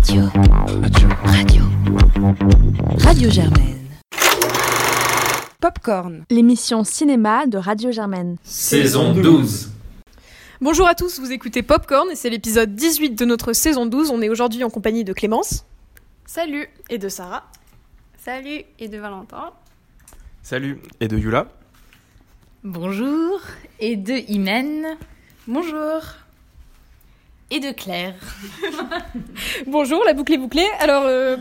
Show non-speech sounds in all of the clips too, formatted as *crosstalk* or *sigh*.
Radio. Radio. Radio. Radio Germaine. Popcorn, l'émission cinéma de Radio Germaine. Saison 12. Bonjour à tous, vous écoutez Popcorn et c'est l'épisode 18 de notre saison 12. On est aujourd'hui en compagnie de Clémence. Salut. Et de Sarah. Salut. Et de Valentin. Salut. Et de Yula. Bonjour. Et de Imen. Bonjour. Et de Claire. *laughs* Bonjour, la boucle est bouclée. Alors, euh,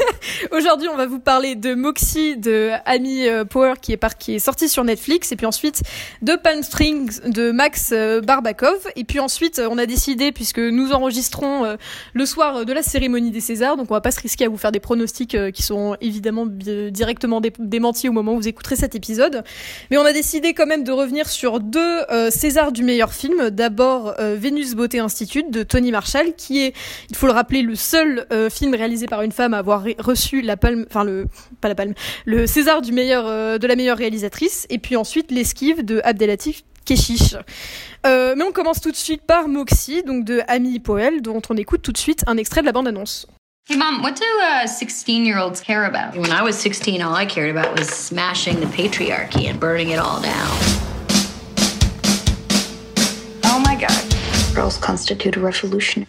*laughs* aujourd'hui, on va vous parler de Moxie de Amy euh, Power qui est, par... sorti sur Netflix, et puis ensuite de Pan Strings de Max euh, Barbakov. Et puis ensuite, on a décidé, puisque nous enregistrons le soir de la cérémonie des Césars, donc on va pas se risquer à vous faire des pronostics qui sont évidemment directement dé démentis au moment où vous écouterez cet épisode. Mais on a décidé quand même de revenir sur deux Césars du meilleur film. D'abord, Vénus Beauté Institute de Tony Marshall, qui est, il faut le rappeler, le seul euh, film réalisé par une femme à avoir reçu la palme, enfin le, pas la palme, le César du meilleur, euh, de la meilleure réalisatrice, et puis ensuite l'esquive de Abdelatif Keshish. Euh, mais on commence tout de suite par Moxie, donc de Amy Poel, dont on écoute tout de suite un extrait de la bande-annonce. Hey, Mom, what do 16-year-olds uh, care about? When I was 16, all I cared about was smashing the patriarchy and burning it all down. Girls constitute a revolution.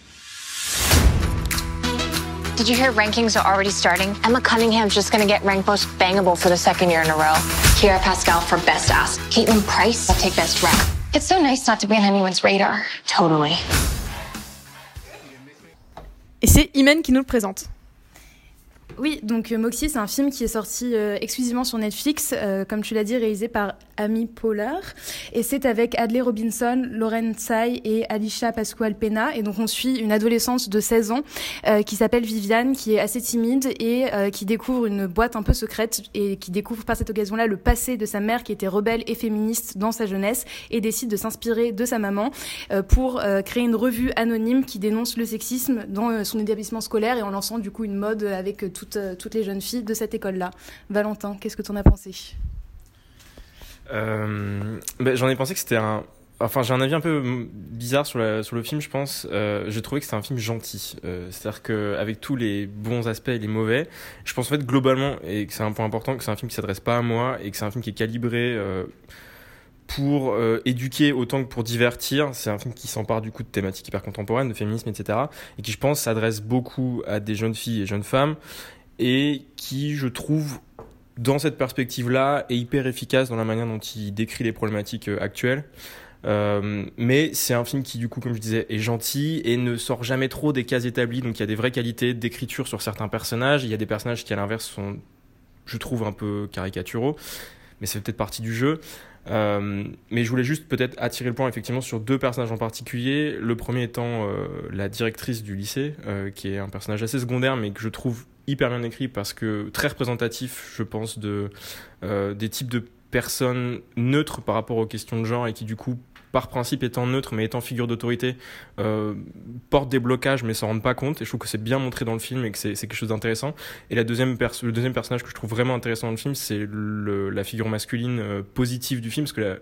Did you hear rankings are already starting? Emma Cunningham's just gonna get ranked most bangable for the second year in a row. Kiera Pascal for best ass. Caitlin Price, I'll take best rap. It's so nice not to be on anyone's radar. Totally. Et c'est Imen qui nous le présente. Oui, donc euh, Moxie, c'est un film qui est sorti euh, exclusivement sur Netflix, euh, comme tu l'as dit, réalisé par Amy Poehler. Et c'est avec Adley Robinson, Lauren Tsai et Alicia Pascual Pena. Et donc on suit une adolescente de 16 ans qui s'appelle Viviane, qui est assez timide et qui découvre une boîte un peu secrète et qui découvre par cette occasion-là le passé de sa mère qui était rebelle et féministe dans sa jeunesse et décide de s'inspirer de sa maman pour créer une revue anonyme qui dénonce le sexisme dans son établissement scolaire et en lançant du coup une mode avec toute euh, toutes, les jeunes filles de cette école-là. Valentin, qu'est-ce que tu en as pensé? Euh, ben, J'en ai pensé que c'était un... Enfin, j'ai un avis un peu bizarre sur, la, sur le film, je pense. Euh, j'ai trouvé que c'était un film gentil. C'est-à-dire qu'avec tous les bons aspects et les mauvais, je pense en fait globalement, et que c'est un point important, que c'est un film qui s'adresse pas à moi et que c'est un film qui est calibré pour éduquer autant que pour divertir. C'est un film qui s'empare du coup de thématiques hyper contemporaines, de féminisme, etc. Et qui, je pense, s'adresse beaucoup à des jeunes filles et jeunes femmes et qui, je trouve, dans cette perspective-là, est hyper efficace dans la manière dont il décrit les problématiques euh, actuelles. Euh, mais c'est un film qui, du coup, comme je disais, est gentil et ne sort jamais trop des cases établies. Donc il y a des vraies qualités d'écriture sur certains personnages. Il y a des personnages qui, à l'inverse, sont, je trouve, un peu caricaturaux. Mais c'est peut-être partie du jeu. Euh, mais je voulais juste peut-être attirer le point effectivement sur deux personnages en particulier. Le premier étant la directrice du lycée, qui est un personnage assez secondaire, mais que je trouve hyper bien écrit parce que très représentatif, je pense, de, euh, des types de personnes neutres par rapport aux questions de genre et qui du coup par principe étant neutre mais étant figure d'autorité, euh, porte des blocages mais s'en rendent pas compte. Et je trouve que c'est bien montré dans le film et que c'est quelque chose d'intéressant. Et la deuxième le deuxième personnage que je trouve vraiment intéressant dans le film, c'est la figure masculine euh, positive du film, parce que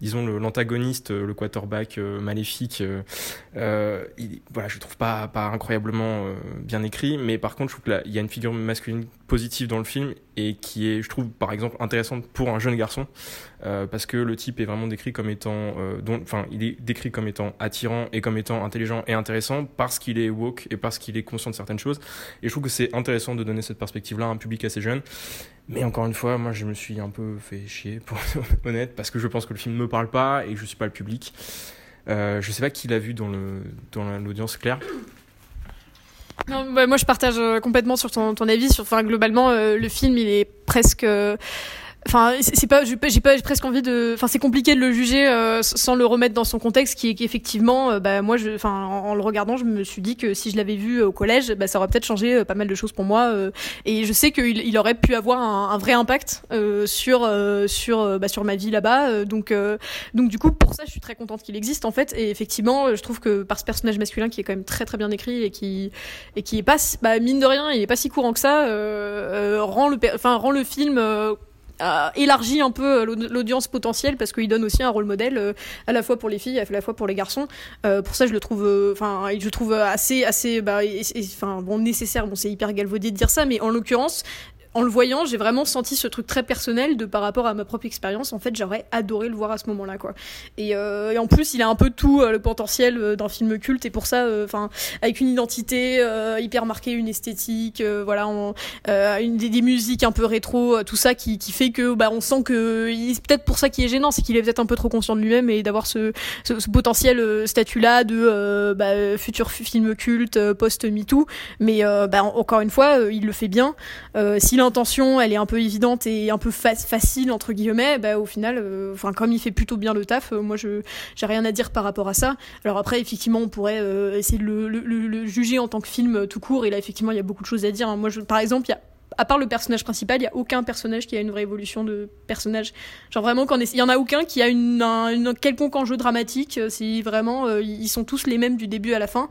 disons l'antagoniste, le, quarterback euh, maléfique, euh, il, voilà, je trouve pas, pas incroyablement bien écrit, mais par contre, je trouve qu'il y a une figure masculine positive dans le film et qui est, je trouve, par exemple, intéressante pour un jeune garçon, parce que le type est vraiment décrit comme étant, euh, enfin, il est décrit comme étant attirant et comme étant intelligent et intéressant parce qu'il est woke et parce qu'il est conscient de certaines choses. Et je trouve que c'est intéressant de donner cette perspective-là à un public assez jeune. Mais encore une fois, moi, je me suis un peu fait chier, pour *laughs* être honnête, parce que je pense que le film ne me parle pas et que je suis pas le public. Euh, je sais pas qui l'a vu dans l'audience claire. Bah, moi je partage euh, complètement sur ton, avis. Enfin, globalement, euh, le film il est presque Enfin, c'est pas, j'ai pas, presque envie de. Enfin, c'est compliqué de le juger euh, sans le remettre dans son contexte, qui est qu'effectivement, euh, bah moi, je, enfin, en, le regardant, je me suis dit que si je l'avais vu au collège, bah ça aurait peut-être changé euh, pas mal de choses pour moi. et je sais qu'il il aurait pu avoir un, un vrai impact sur sur bah, sur ma vie là-bas. donc donc du coup, pour ça, je suis très contente qu'il existe en fait. Et effectivement, je trouve que par ce personnage masculin qui est quand même très très bien écrit et qui et qui est pas, bah, mine de rien, il est pas si courant que ça, rend le, enfin rend le film élargit un peu l'audience potentielle parce qu'il donne aussi un rôle modèle à la fois pour les filles, à la fois pour les garçons. pour ça, je le trouve, enfin, je trouve assez, assez, bah, bon, nécessaire. Bon, c'est hyper galvaudé de dire ça, mais en l'occurrence, en le voyant, j'ai vraiment senti ce truc très personnel de par rapport à ma propre expérience. En fait, j'aurais adoré le voir à ce moment-là, quoi. Et, euh, en plus, il a un peu tout euh, le potentiel euh, d'un film culte et pour ça, enfin, avec une identité hyper marquée, une esthétique, voilà, une des, musiques un peu rétro, tout ça qui, fait que, bah, on sent que c'est peut-être pour ça qui est gênant, c'est qu'il est peut-être un peu trop conscient de lui-même et d'avoir ce, potentiel statut-là de bah, futur film culte post-MeToo. Mais bah, encore une fois, il le fait bien. L'intention elle est un peu évidente et un peu facile entre guillemets, bah, au final, euh, enfin comme il fait plutôt bien le taf, euh, moi je j'ai rien à dire par rapport à ça. Alors après effectivement on pourrait euh, essayer de le, juger en tant que film tout court et là effectivement il y a beaucoup de choses à dire. Moi je, par exemple il y a à part le personnage principal, il y a aucun personnage qui a une vraie évolution de personnage. Genre vraiment, il y en a aucun qui a une, un, quelconque enjeu dramatique. Euh, c'est vraiment, euh, ils sont tous les mêmes du début à la fin,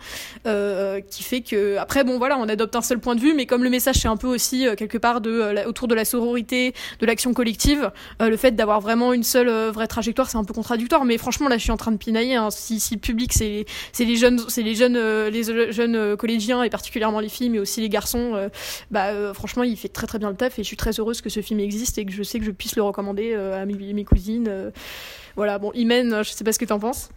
euh, qui fait que après, bon voilà, on adopte un seul point de vue, mais comme le message c'est un peu aussi quelque part de autour de la sororité, de l'action collective, le fait d'avoir vraiment une seule vraie trajectoire, c'est un peu contradictoire. Mais franchement, là, je suis en train de pinailler. Hein. Si, si, le public, c'est c'est les jeunes, c'est les jeunes, les jeunes collégiens et particulièrement les filles, mais aussi les garçons, bah franchement, il fait très très bien le taf et je suis très heureuse que ce film existe et que je sais que je puisse le recommander euh, à mes, cousines. Euh. voilà, bon, Imen, je sais pas ce que t'en penses.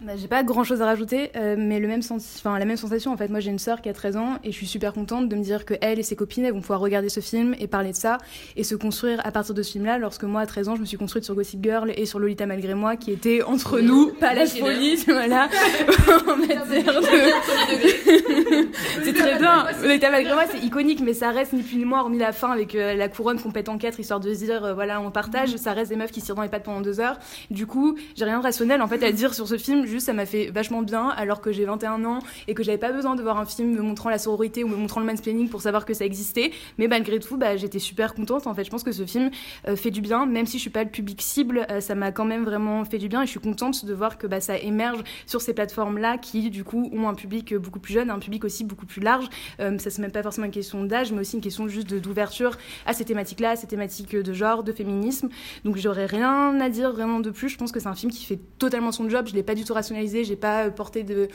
Bah, j'ai pas grand chose à rajouter, euh, mais le même sens... enfin, la même sensation. En fait, moi j'ai une sœur qui a 13 ans et je suis super contente de me dire que elle et ses copines elles vont pouvoir regarder ce film et parler de ça et se construire à partir de ce film-là. Lorsque moi à 13 ans je me suis construite sur Gossip Girl et sur Lolita malgré moi qui était entre nous, pas la folie, *laughs* voilà. *laughs* *laughs* c'est très bien. Lolita malgré moi c'est iconique, mais ça reste ni plus ni moins hormis la fin avec euh, la couronne qu'on pète en quatre histoire de se dire euh, voilà on partage. Ça reste des meufs qui se tirent dans les pattes pendant deux heures. Du coup j'ai rien de rationnel en fait à dire sur ce film ça m'a fait vachement bien alors que j'ai 21 ans et que j'avais pas besoin de voir un film me montrant la sororité ou me montrant le mansplaining pour savoir que ça existait. Mais malgré tout, bah, j'étais super contente. En fait, je pense que ce film euh, fait du bien, même si je suis pas le public cible, euh, ça m'a quand même vraiment fait du bien et je suis contente de voir que bah, ça émerge sur ces plateformes-là qui, du coup, ont un public beaucoup plus jeune, un public aussi beaucoup plus large. Euh, ça, c'est même pas forcément une question d'âge, mais aussi une question juste d'ouverture à ces thématiques-là, à ces thématiques de genre, de féminisme. Donc, j'aurais rien à dire vraiment de plus. Je pense que c'est un film qui fait totalement son job. Je l'ai pas du tout rationalisé j'ai pas porté de,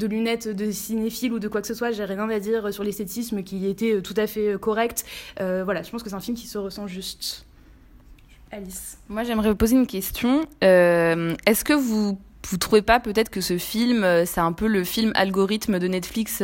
lunettes de cinéphile ou de quoi que ce soit, j'ai rien à dire sur l'esthétisme qui était tout à fait correct. Euh, voilà, je pense que c'est un film qui se ressent juste. Alice. Moi, j'aimerais vous poser une question. Euh, est-ce que vous vous trouvez pas peut-être que ce film, euh, c'est un peu le film algorithme de Netflix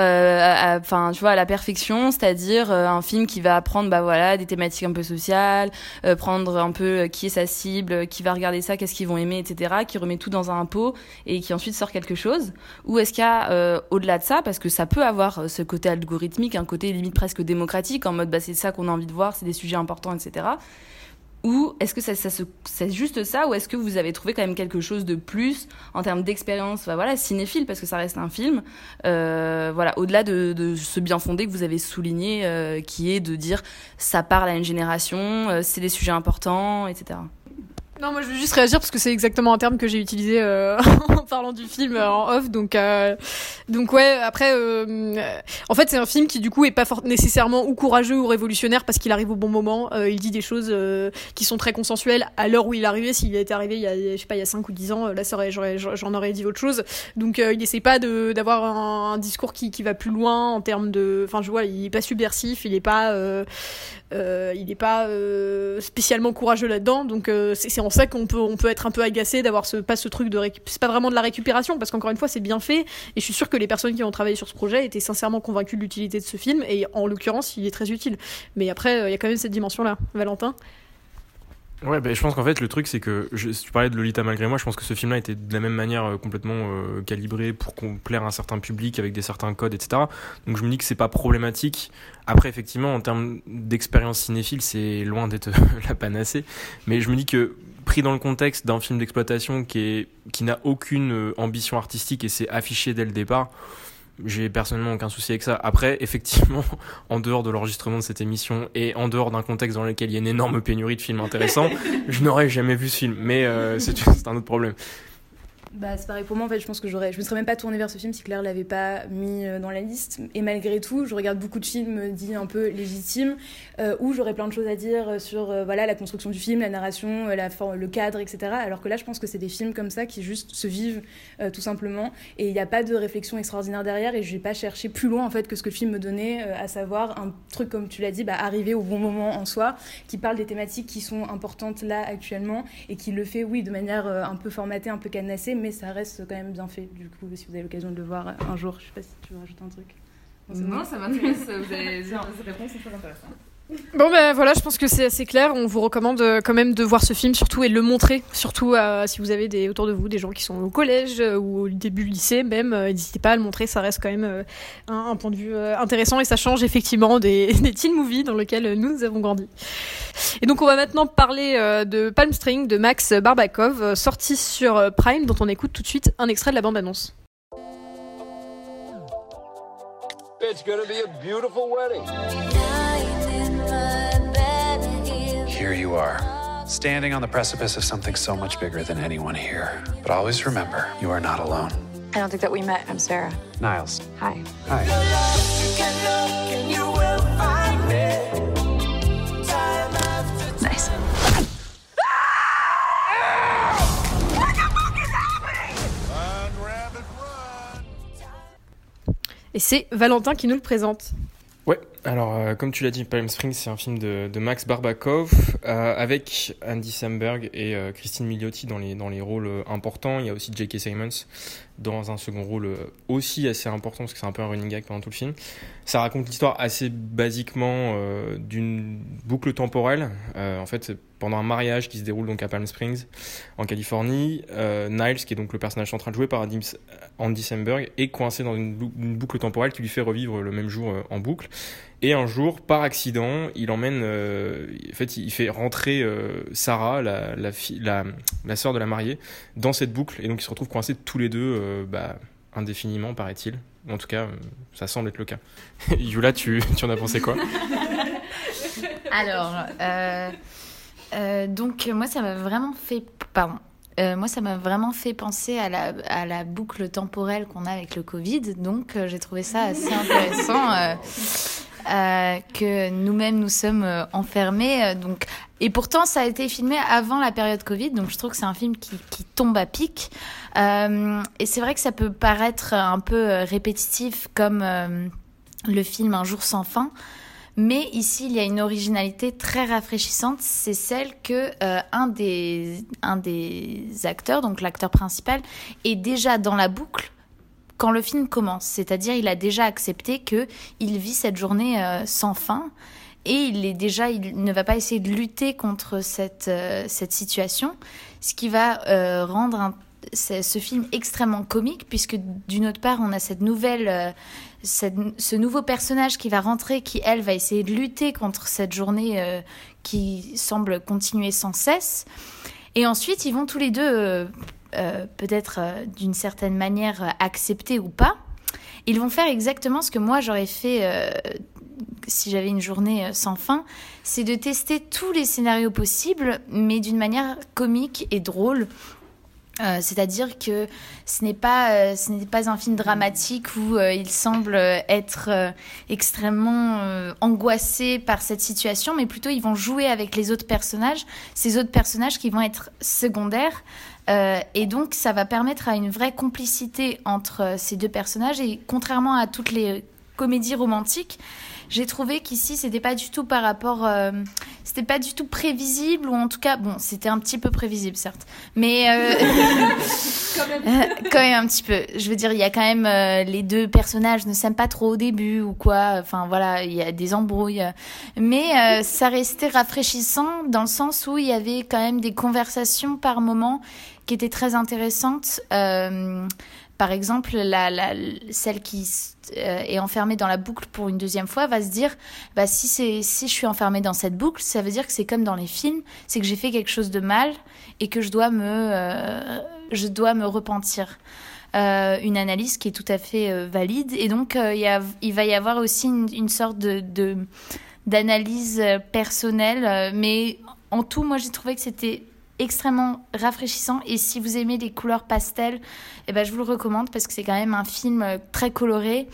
enfin tu vois à la perfection c'est-à-dire euh, un film qui va prendre bah voilà des thématiques un peu sociales euh, prendre un peu euh, qui est sa cible qui va regarder ça qu'est-ce qu'ils vont aimer etc qui remet tout dans un pot et qui ensuite sort quelque chose. Ou est-ce qu'il y a au-delà de ça parce que ça peut avoir ce côté algorithmique un côté limite presque démocratique en mode bah c'est ça qu'on a envie de voir c'est des sujets importants etc ou est-ce que c'est juste ça ou est-ce que vous avez trouvé quand même quelque chose de plus en termes d'expérience voilà cinéphile parce que ça reste un film euh, voilà au-delà de, de, ce bien fondé que vous avez souligné euh, qui est de dire ça parle à une génération euh, c'est des sujets importants etc non, moi je veux juste réagir parce que c'est exactement un terme que j'ai utilisé euh, *laughs* en parlant du film euh, en off. Donc, euh, donc ouais. Après, en fait, c'est un film qui du coup est pas nécessairement ou courageux ou révolutionnaire parce qu'il arrive au bon moment. il dit des choses qui sont très consensuelles à l'heure où il arrivé. S'il était arrivé il y a, je sais pas, il y a 5 ou 10 ans, là, j'en aurais dit autre chose. Donc, il essaie pas d'avoir un, un, discours qui, qui va plus loin en termes de. Enfin, je vois, il est pas subversif, il est pas, il est pas spécialement courageux là-dedans. Donc, c'est en ça qu'on peut, on peut être un peu agacé d'avoir ce, pas ce truc de c'est pas vraiment de la récupération parce qu'encore une fois c'est bien fait et je suis sûre que les personnes qui ont travaillé sur ce projet étaient sincèrement convaincues de l'utilité de ce film et en l'occurrence il est très utile. Mais après euh, il y a quand même cette dimension là, Valentin? Ouais, bah, je pense qu'en fait, le truc, c'est que je, tu parlais de Lolita malgré moi, je pense que ce film-là était de la même manière euh, complètement euh, calibré pour plaire à un certain public avec des certains codes, etc. Donc je me dis que c'est pas problématique. Après, effectivement, en termes d'expérience cinéphile, c'est loin d'être *laughs* la panacée. Mais je me dis que pris dans le contexte d'un film d'exploitation qui est qui n'a aucune euh, ambition artistique et c'est affiché dès le départ j'ai personnellement aucun souci avec ça. Après, *laughs* effectivement, en dehors de l'enregistrement de cette émission et en dehors d'un contexte dans lequel il y a une énorme pénurie de films intéressants, *laughs* je n'aurais jamais vu ce film. Mais euh, c'est un autre problème. Bah, c'est pareil pour moi, en fait, je pense que j'aurais, je me serais même pas tournée vers ce film si Claire l'avait pas mis euh, dans la liste. Et malgré tout, je regarde beaucoup de films dits un peu légitimes, euh, où j'aurais plein de choses à dire sur euh, voilà, la construction du film, la narration, la forme, le cadre, etc. Alors que là, je pense que c'est des films comme ça qui juste se vivent tout simplement. Et il n'y a pas de réflexion extraordinaire derrière, et je vais pas chercher plus loin en fait que ce que le film me donnait, à savoir un truc, comme tu l'as dit, bah, arriver au bon moment en soi, qui parle des thématiques qui sont importantes là actuellement, et qui le fait, oui, de manière un peu formatée, un peu cadenassée, mais ça reste quand même bien fait. Du coup, si vous avez l'occasion de le voir un jour, je sais pas si tu veux rajouter un truc. Non, ça m'intéresse. Vous avez *laughs* des réponses très intéressantes. Bon ben voilà, je pense que c'est assez clair. On vous recommande euh, quand même de voir ce film surtout et de le montrer, surtout euh, si vous avez des, autour de vous des gens qui sont au collège euh, ou au début lycée même. N'hésitez pas à le montrer, ça reste quand même un, point de vue intéressant et ça change effectivement des, *laughs* des teen movies dans lesquels nous avons grandi. Et donc on va maintenant parler de Palm String de Max Barbakov, sorti sur Prime, dont on écoute tout de suite un extrait de la bande-annonce. It's gonna be a beautiful wedding. You are, standing on the precipice of something so much bigger than anyone here. But always remember, you are not alone. I don't think that we met. I'm Sarah. Niles. Hi. Hi. Nice. Et c'est Valentin qui nous le présente. Ouais, alors euh, comme tu l'as dit, Palm Springs, c'est un film de, de Max Barbakov euh, avec Andy Samberg et euh, Christine Milioti dans les, dans les rôles euh, importants. Il y a aussi J.K. Simons dans un second rôle euh, aussi assez important parce que c'est un peu un running gag pendant tout le film. Ça raconte l'histoire assez basiquement d'une boucle temporelle. en fait, pendant un mariage qui se déroule donc à Palm Springs, en Californie. Niles, qui est donc le personnage central joué par Andy Samberg, est coincé dans une, boucle temporelle qui lui fait revivre le même jour en boucle. Et un jour, par accident, il emmène, euh, en fait, il fait rentrer Sarah, la, la, sœur de la mariée, dans cette boucle, et donc ils se retrouvent coincés tous les deux, bah, indéfiniment, paraît-il. En tout cas, ça semble être le cas. *laughs* Yula, tu, tu en as pensé quoi? *laughs* Alors, euh, euh, donc moi ça m'a vraiment fait pardon euh, moi ça m'a vraiment fait penser à la, à la boucle temporelle qu'on a avec le Covid donc euh, j'ai trouvé ça assez intéressant que nous-mêmes nous sommes enfermés donc et pourtant ça a été filmé avant la période Covid donc je trouve que c'est un film qui, tombe à pic. Et c'est vrai que ça peut paraître un peu répétitif comme le film Un jour sans fin mais ici, il y a une originalité très rafraîchissante, c'est celle que euh, un, des, un des acteurs, donc l'acteur principal, est déjà dans la boucle quand le film commence. C'est-à-dire, il a déjà accepté que il vit cette journée euh, sans fin et il est déjà, il ne va pas essayer de lutter contre cette, euh, cette situation, ce qui va rendre un, ce film extrêmement comique puisque d'une autre part, on a cette nouvelle ce nouveau personnage qui va rentrer, qui elle va essayer de lutter contre cette journée euh, qui semble continuer sans cesse. Et ensuite, ils vont tous les deux, euh, euh, peut-être d'une certaine manière, accepter ou pas. Ils vont faire exactement ce que moi j'aurais fait si j'avais une journée sans fin, c'est de tester tous les scénarios possibles, mais d'une manière comique et drôle. Euh, c'est-à-dire que ce n'est pas euh, pas un film dramatique où euh, il semble être extrêmement angoissé par cette situation, mais plutôt ils vont jouer avec les autres personnages, ces autres personnages qui vont être secondaires, et donc ça va permettre à une vraie complicité entre ces deux personnages. Et contrairement à toutes les comédies romantiques, j'ai trouvé qu'ici c'était pas du tout par rapport euh, c'était pas du tout prévisible ou en tout cas bon c'était un petit peu prévisible certes mais euh, *laughs* quand, même. *laughs* Euh, quand, même. un petit peu je veux dire il y a quand même les deux personnages ne s'aiment pas trop au début ou quoi enfin voilà il y a des embrouilles mais ça restait rafraîchissant dans le sens où il y avait quand même des conversations par moment qui étaient très intéressantes par exemple, celle qui euh, est enfermée dans la boucle pour une deuxième fois va se dire bah, si, je suis enfermée dans cette boucle, ça veut dire que c'est comme dans les films, c'est que j'ai fait quelque chose de mal et que je dois me, euh, je dois me repentir. Euh, une analyse qui est tout à fait valide. Et donc, il, va y avoir aussi une, sorte d'analyse personnelle. mais en tout, moi, j'ai trouvé que c'était extrêmement rafraîchissant et si vous aimez les couleurs pastel, eh ben, je vous le recommande parce que c'est quand même un film euh, très coloré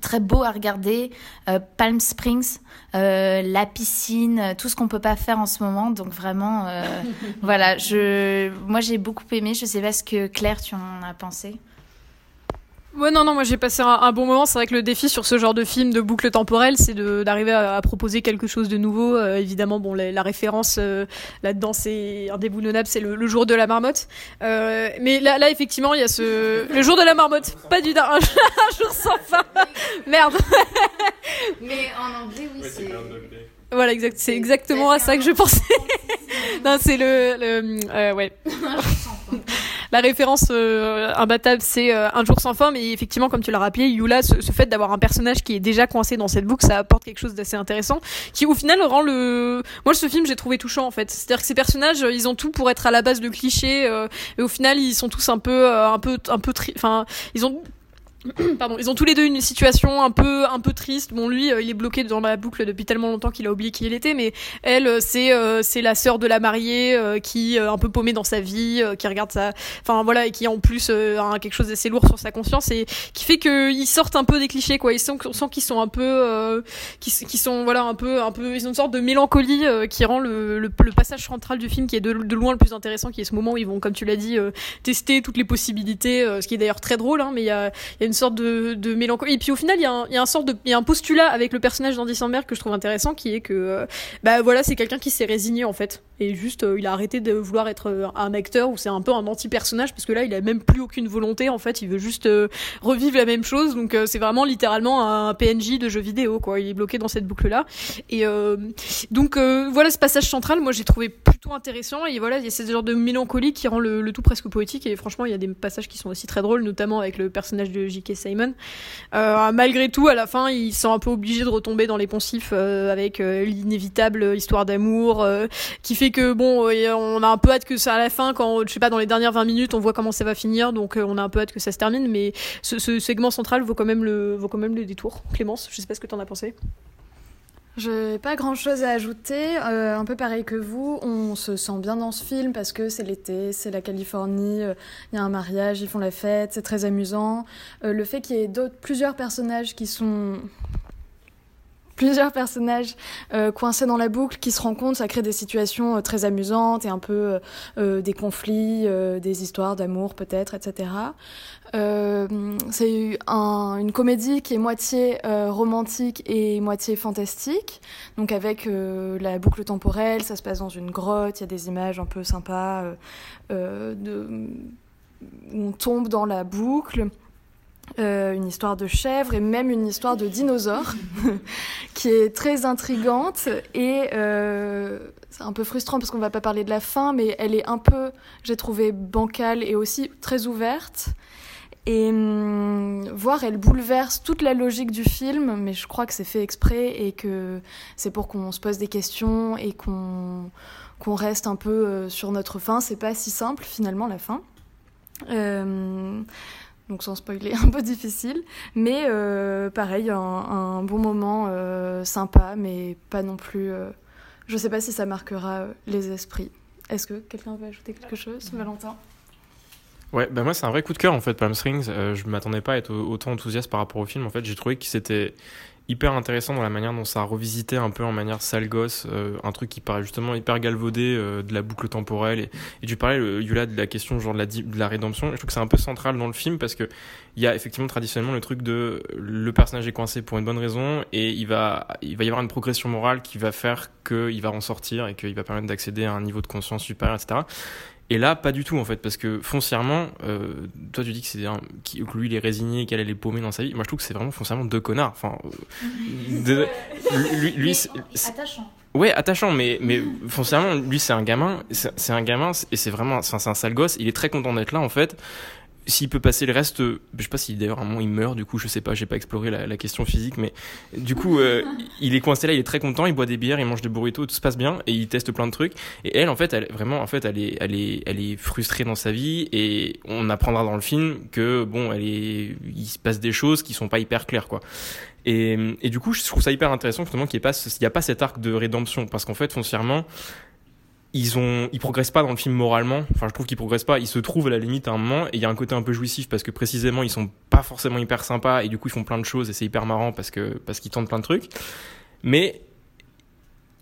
très beau à regarder. Euh, Palm Springs, euh, la piscine, tout ce qu'on peut pas faire en ce moment. Donc vraiment, euh, *laughs* voilà. Je, moi j'ai beaucoup aimé. Je sais pas ce que Claire tu en as pensé. Ouais, non, non, moi j'ai passé un, un bon moment. C'est vrai que le défi sur ce genre de film de boucle temporelle, c'est d'arriver à, à proposer quelque chose de nouveau. Euh, évidemment, bon, la, la référence euh, là-dedans, c'est indéboulonnable, c'est le, le jour de la marmotte. Euh, mais là, là, effectivement, il y a ce le jour de la marmotte, pas du un, *laughs* un jour sans fin. Merde. *laughs* Mais en anglais, oui, c'est. Voilà, exact. C'est exactement à ça que je pensais. non, c'est le, le euh, ouais. *laughs* La référence euh, imbattable, c'est euh, Un jour sans fin, mais effectivement, comme tu l'as rappelé, Yula, ce, ce fait d'avoir un personnage qui est déjà coincé dans cette boucle, ça apporte quelque chose d'assez intéressant, qui au final rend le. Moi, ce film, j'ai trouvé touchant en fait. C'est-à-dire que ces personnages, euh, ils ont tout pour être à la base de clichés, et au final, ils sont tous un peu, un peu, un peu, enfin, ils ont *clears throat* Pardon, ils ont tous les deux une situation un peu un peu triste. Bon, lui, euh, il est bloqué dans la boucle depuis tellement longtemps qu'il a oublié qui il était, mais elle, euh, c'est euh, c'est la sœur de la mariée euh, qui euh, un peu paumée dans sa vie, qui regarde sa, enfin voilà, et qui en plus a quelque chose d'assez lourd sur sa conscience et qui fait que ils sortent un peu des clichés quoi. Ils sont, on sent qu'ils sont un peu, qui, qui sont voilà un peu un peu, ils ont une sorte de mélancolie qui rend le, le, le passage central du film qui est de, loin le plus intéressant, qui est ce moment où ils vont, comme tu l'as dit, tester toutes les possibilités, ce qui est d'ailleurs très drôle, hein, mais il y a y a une sorte de, de mélancolie. Et puis au final, il y a un, y a un sorte de, y a un postulat avec le personnage d'Andy Samberg que je trouve intéressant, qui est que, euh, bah voilà, c'est quelqu'un qui s'est résigné en fait, et juste, euh, il a arrêté de vouloir être euh, un acteur ou c'est un peu un anti-personnage parce que là, il a même plus aucune volonté en fait, il veut juste euh, revivre la même chose. Donc c'est vraiment littéralement un PNJ de jeu vidéo quoi. Il est bloqué dans cette boucle là. Et donc voilà ce passage central, moi j'ai trouvé plutôt intéressant et voilà, il y a ce genre de mélancolie qui rend le, le tout presque poétique et franchement, il y a des passages qui sont aussi très drôles, notamment avec le personnage de J.K. Simon. Euh, malgré tout, à la fin, ils sont un peu obligés de retomber dans les poncifs avec l'inévitable histoire d'amour qui fait que bon, euh, on a un peu hâte que ça à la fin, quand je sais pas dans les dernières 20 minutes, on voit comment ça va finir, donc euh, on a un peu hâte que ça se termine, mais ce, segment central vaut quand même le vaut quand même le détour. Clémence, je sais pas ce que t'en as pensé. Je n'ai pas grand chose à ajouter. Euh, un peu pareil que vous, on se sent bien dans ce film parce que c'est l'été, c'est la Californie, il y a un mariage, ils font la fête, c'est très amusant. Le fait qu'il y ait plusieurs personnages qui sont. Plusieurs personnages euh, coincés dans la boucle qui se rencontrent, ça crée des situations euh, très amusantes et un peu euh, euh, des conflits, euh, des histoires d'amour peut-être, etc. C'est un- une comédie qui est moitié romantique et moitié fantastique. Donc avec la boucle temporelle, ça se passe dans une grotte, il y a des images un peu sympas de, on tombe dans la boucle. Euh, une histoire de chèvre et même une histoire de dinosaure *laughs* qui est très intrigante et euh, c'est un peu frustrant parce qu'on va pas parler de la fin mais elle est un peu j'ai trouvé bancale et aussi très ouverte. Et hum, voir elle bouleverse toute la logique du film mais je crois que c'est fait exprès et que c'est pour qu'on se pose des questions et qu'on qu'on reste un peu euh, sur notre fin. C'est pas si simple finalement la fin donc sans spoiler, *laughs* un peu difficile. Mais euh, pareil, un, un bon moment euh, sympa, mais pas non plus... euh, je sais pas si ça marquera euh, les esprits. Est-ce que quelqu'un veut ajouter quelque chose, Valentin? Ouais, bah moi c'est un vrai coup de cœur en fait, Palm Springs. Euh, je m'attendais pas à être au- autant enthousiaste par rapport au film. En fait, j'ai trouvé que c'était hyper intéressant dans la manière dont ça a revisité un peu en manière sale gosse, euh, un truc qui paraît justement hyper galvaudé euh, de la boucle temporelle. Et, et tu parlais, Yula, de la question genre de la, de la rédemption. Je trouve que c'est un peu central dans le film parce que il y a effectivement traditionnellement le truc de le personnage est coincé pour une bonne raison et il va, il va y avoir une progression morale qui va faire qu'il va en sortir et qu'il va permettre d'accéder à un niveau de conscience supérieur, etc. Et là, pas du tout en fait, parce que foncièrement, euh, toi tu dis que c'est un, qui- que lui il est résigné, qu'elle elle est paumée dans sa vie. Moi je trouve que c'est vraiment foncièrement deux connards. Enfin, euh, de- *laughs* lui, lui, c'est- attachant. ouais, attachant, mais mais foncièrement, lui c'est un gamin, c'est c'est un gamin et c'est vraiment, enfin, c'est un sale gosse. Il est très content d'être là en fait. S'il peut passer le reste, euh, je sais pas si d'ailleurs à un moment il meurt, du coup je sais pas, j'ai pas exploré la, la question physique, mais du coup euh, *laughs* il est coincé là, il est très content, il boit des bières, il mange des burritos, tout se passe bien et il teste plein de trucs. Et elle en fait, elle vraiment en fait elle est elle est elle est frustrée dans sa vie et on apprendra dans le film que bon elle est il se passe des choses qui sont pas hyper claires quoi. Et, et du coup je trouve ça hyper intéressant justement qu'il n'y ait pas ce- il y a pas cet arc de rédemption parce qu'en fait foncièrement ils ont ils progressent pas dans le film moralement. Enfin je trouve qu'ils progressent pas. Ils se trouvent à la limite à un moment et il y a un côté un peu jouissif parce que précisément ils sont pas forcément hyper sympas et du coup ils font plein de choses et c'est hyper marrant parce que parce qu'ils tentent plein de trucs. Mais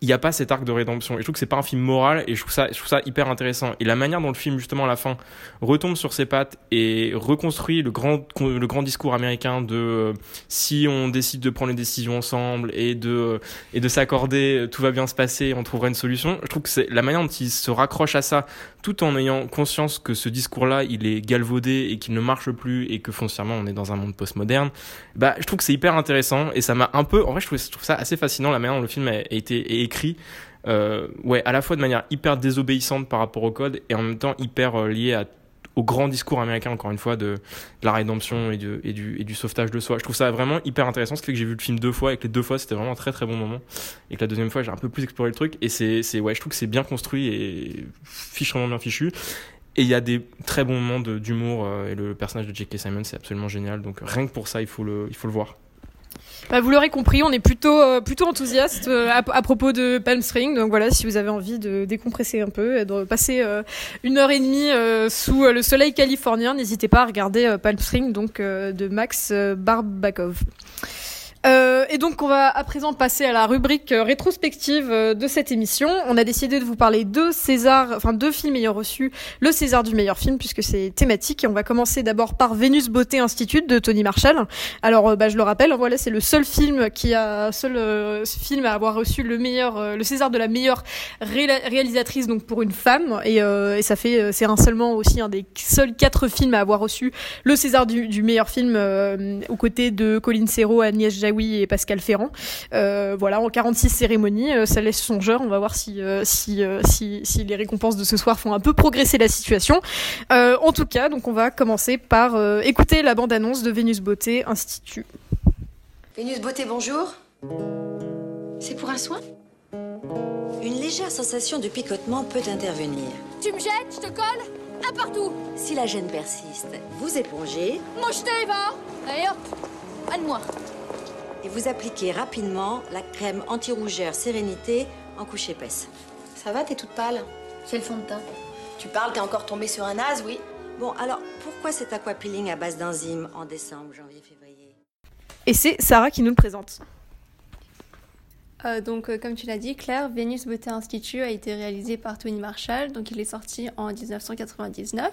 il n'y a pas cet arc de rédemption. Et je trouve que c'est pas un film moral et je trouve ça, je trouve ça hyper intéressant. Et la manière dont le film, justement, à la fin, retombe sur ses pattes et reconstruit le grand, le grand discours américain de euh, si on décide de prendre les décisions ensemble et de, euh, et de s'accorder, tout va bien se passer, on trouvera une solution. Je trouve que c'est la manière dont il se raccroche à ça, tout en ayant conscience que ce discours-là, il est galvaudé et qu'il ne marche plus et que foncièrement on est dans un monde postmoderne. Bah, je trouve que c'est hyper intéressant et ça m'a un peu, en vrai, je trouve, ça assez fascinant la manière dont le film a été écrit, euh, ouais, à la fois de manière hyper désobéissante par rapport au code et en même temps hyper euh, lié à, au grand discours américain, encore une fois, de, la rédemption et, et, du, et du sauvetage de soi. Je trouve ça vraiment hyper intéressant, ce qui fait que j'ai vu le film deux fois et que les deux fois c'était vraiment un très très bon moment. Et que la deuxième fois j'ai un peu plus exploré le truc et c'est, c'est ouais, je trouve que c'est bien construit et fichement bien fichu. Et il y a des très bons moments d'humour euh, et le personnage de J.K. Simon c'est absolument génial. Donc rien que pour ça, il faut le, il faut le voir. Bah, vous l'aurez compris, on est plutôt euh, plutôt enthousiaste euh, à, propos de Palm Spring. Donc voilà, si vous avez envie de décompresser un peu et de passer euh, une heure et demie sous le soleil californien, n'hésitez pas à regarder Palm Spring donc de Max Barbakov. Euh, et donc on va à présent passer à la rubrique euh, rétrospective euh, de cette émission. On a décidé de vous parler de César, enfin deux films ayant reçu le César du meilleur film puisque c'est thématique. On va commencer d'abord par Vénus Beauté Institute de Tony Marshall. Alors bah, je le rappelle, voilà c'est le seul film qui a seul film à avoir reçu le meilleur, le César de la meilleure réalisatrice donc pour une femme. Et, et ça fait c'est un seulement aussi un des seuls quatre films à avoir reçu le César du, du meilleur film aux côtés de Colin Serrault, Agnès Jaoui et Pascal Ferrand. Euh, voilà, en 46 cérémonies, euh, ça laisse songeur. On va voir si, euh, si, si, si, les récompenses de ce soir font un peu progresser la situation. en tout cas, donc on va commencer par écouter la bande-annonce de Vénus Beauté Institut. Vénus Beauté, bonjour. C'est pour un soin? Une légère sensation de picotement peut intervenir. Tu me jettes, je te colle N'importe où Si la gêne persiste, vous épongez. Moi je va Allez hop, à moi et vous appliquez rapidement la crème anti-rougeur Sérénité en couche épaisse. Ça va, t'es toute pâle? C'est le fond de teint. Tu parles, t'es encore tombée sur un as, oui Bon, alors pourquoi cet aquapeeling à base d'enzymes en décembre, janvier, février? Et c'est Sarah qui nous le présente. Euh, donc, euh, comme tu l'as dit, Claire, Venus Beauté Institute a été réalisé par Tony Marshall. Donc, il est sorti en 1999.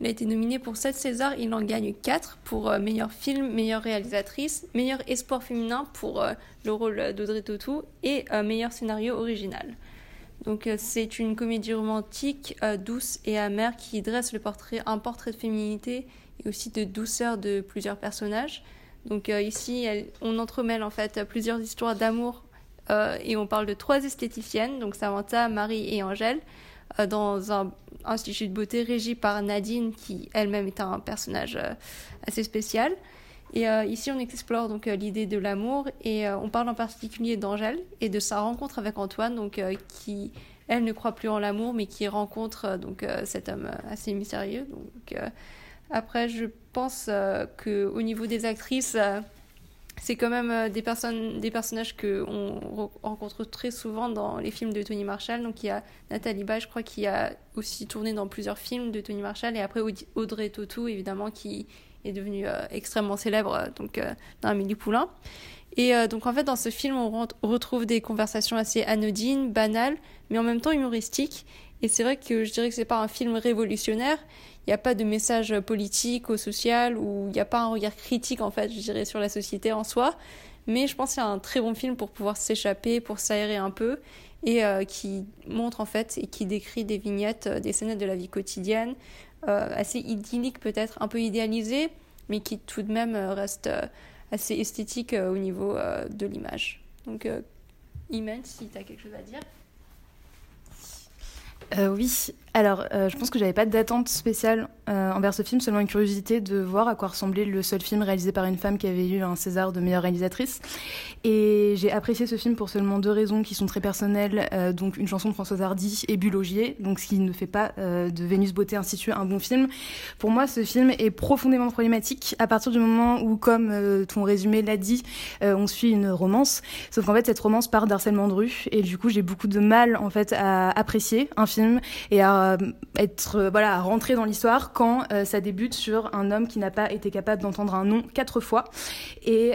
Il a été nominé pour 7 Césars, il en gagne 4 pour euh, meilleur film, meilleure réalisatrice, meilleur espoir féminin pour euh, le rôle d'Audrey Tautou et euh, meilleur scénario original. Donc c'est une comédie romantique douce et amère qui dresse le portrait, un portrait de féminité et aussi de douceur de plusieurs personnages. Donc ici on entremêle en fait plusieurs histoires d'amour et on parle de trois esthéticiennes, donc Samantha, Marie et Angèle, dans un institut de beauté régi par Nadine, qui elle-même est un personnage euh, assez spécial. Et euh, ici, on explore donc euh, l'idée de l'amour et on parle en particulier d'Angèle et de sa rencontre avec Antoine, donc qui elle ne croit plus en l'amour, mais qui rencontre donc cet homme assez mystérieux. Donc après, je pense que au niveau des actrices, c'est quand même euh, des personnes, des personnages que on rencontre très souvent dans les films de Tony Marshall. Donc il y a Nathalie Baye, je crois, qui a aussi tourné dans plusieurs films de Tony Marshall, et après Audrey Tautou, évidemment, qui est devenue euh, extrêmement célèbre euh, donc dans Amélie Poulain. Et donc en fait dans ce film on retrouve des conversations assez anodines, banales, mais en même temps humoristiques. Et c'est vrai que je dirais que c'est pas un film révolutionnaire, il n'y a pas de message politique ou social, ou il n'y a pas un regard critique, en fait, je dirais, sur la société en soi. Mais je pense que c'est un très bon film pour pouvoir s'échapper, pour s'aérer un peu, et euh, qui montre, en fait, et qui décrit des vignettes, euh, des scènes de la vie quotidienne, euh, assez idylliques peut-être, un peu idéalisées, mais qui tout de même restent assez esthétiques au niveau de l'image. Donc, Imen, si tu as quelque chose à dire oui, alors euh, je pense que j'avais pas d'attente spéciale euh, envers ce film, seulement une curiosité de voir à quoi ressemblait le seul film réalisé par une femme qui avait eu un César de meilleure réalisatrice. Et j'ai apprécié ce film pour seulement deux raisons qui sont très personnelles, euh, donc une chanson de Françoise Hardy et Bulogier, donc ce qui ne fait pas de Vénus Beauté Institut un bon film. Pour moi, ce film est profondément problématique à partir du moment où, comme ton résumé l'a dit, on suit une romance. Sauf qu'en fait, cette romance part d'harcèlement de et du coup, j'ai beaucoup de mal en fait à apprécier un film et à euh, être euh, voilà à rentrer dans l'histoire quand euh, ça débute sur un homme qui n'a pas été capable d'entendre un nom quatre fois. Et,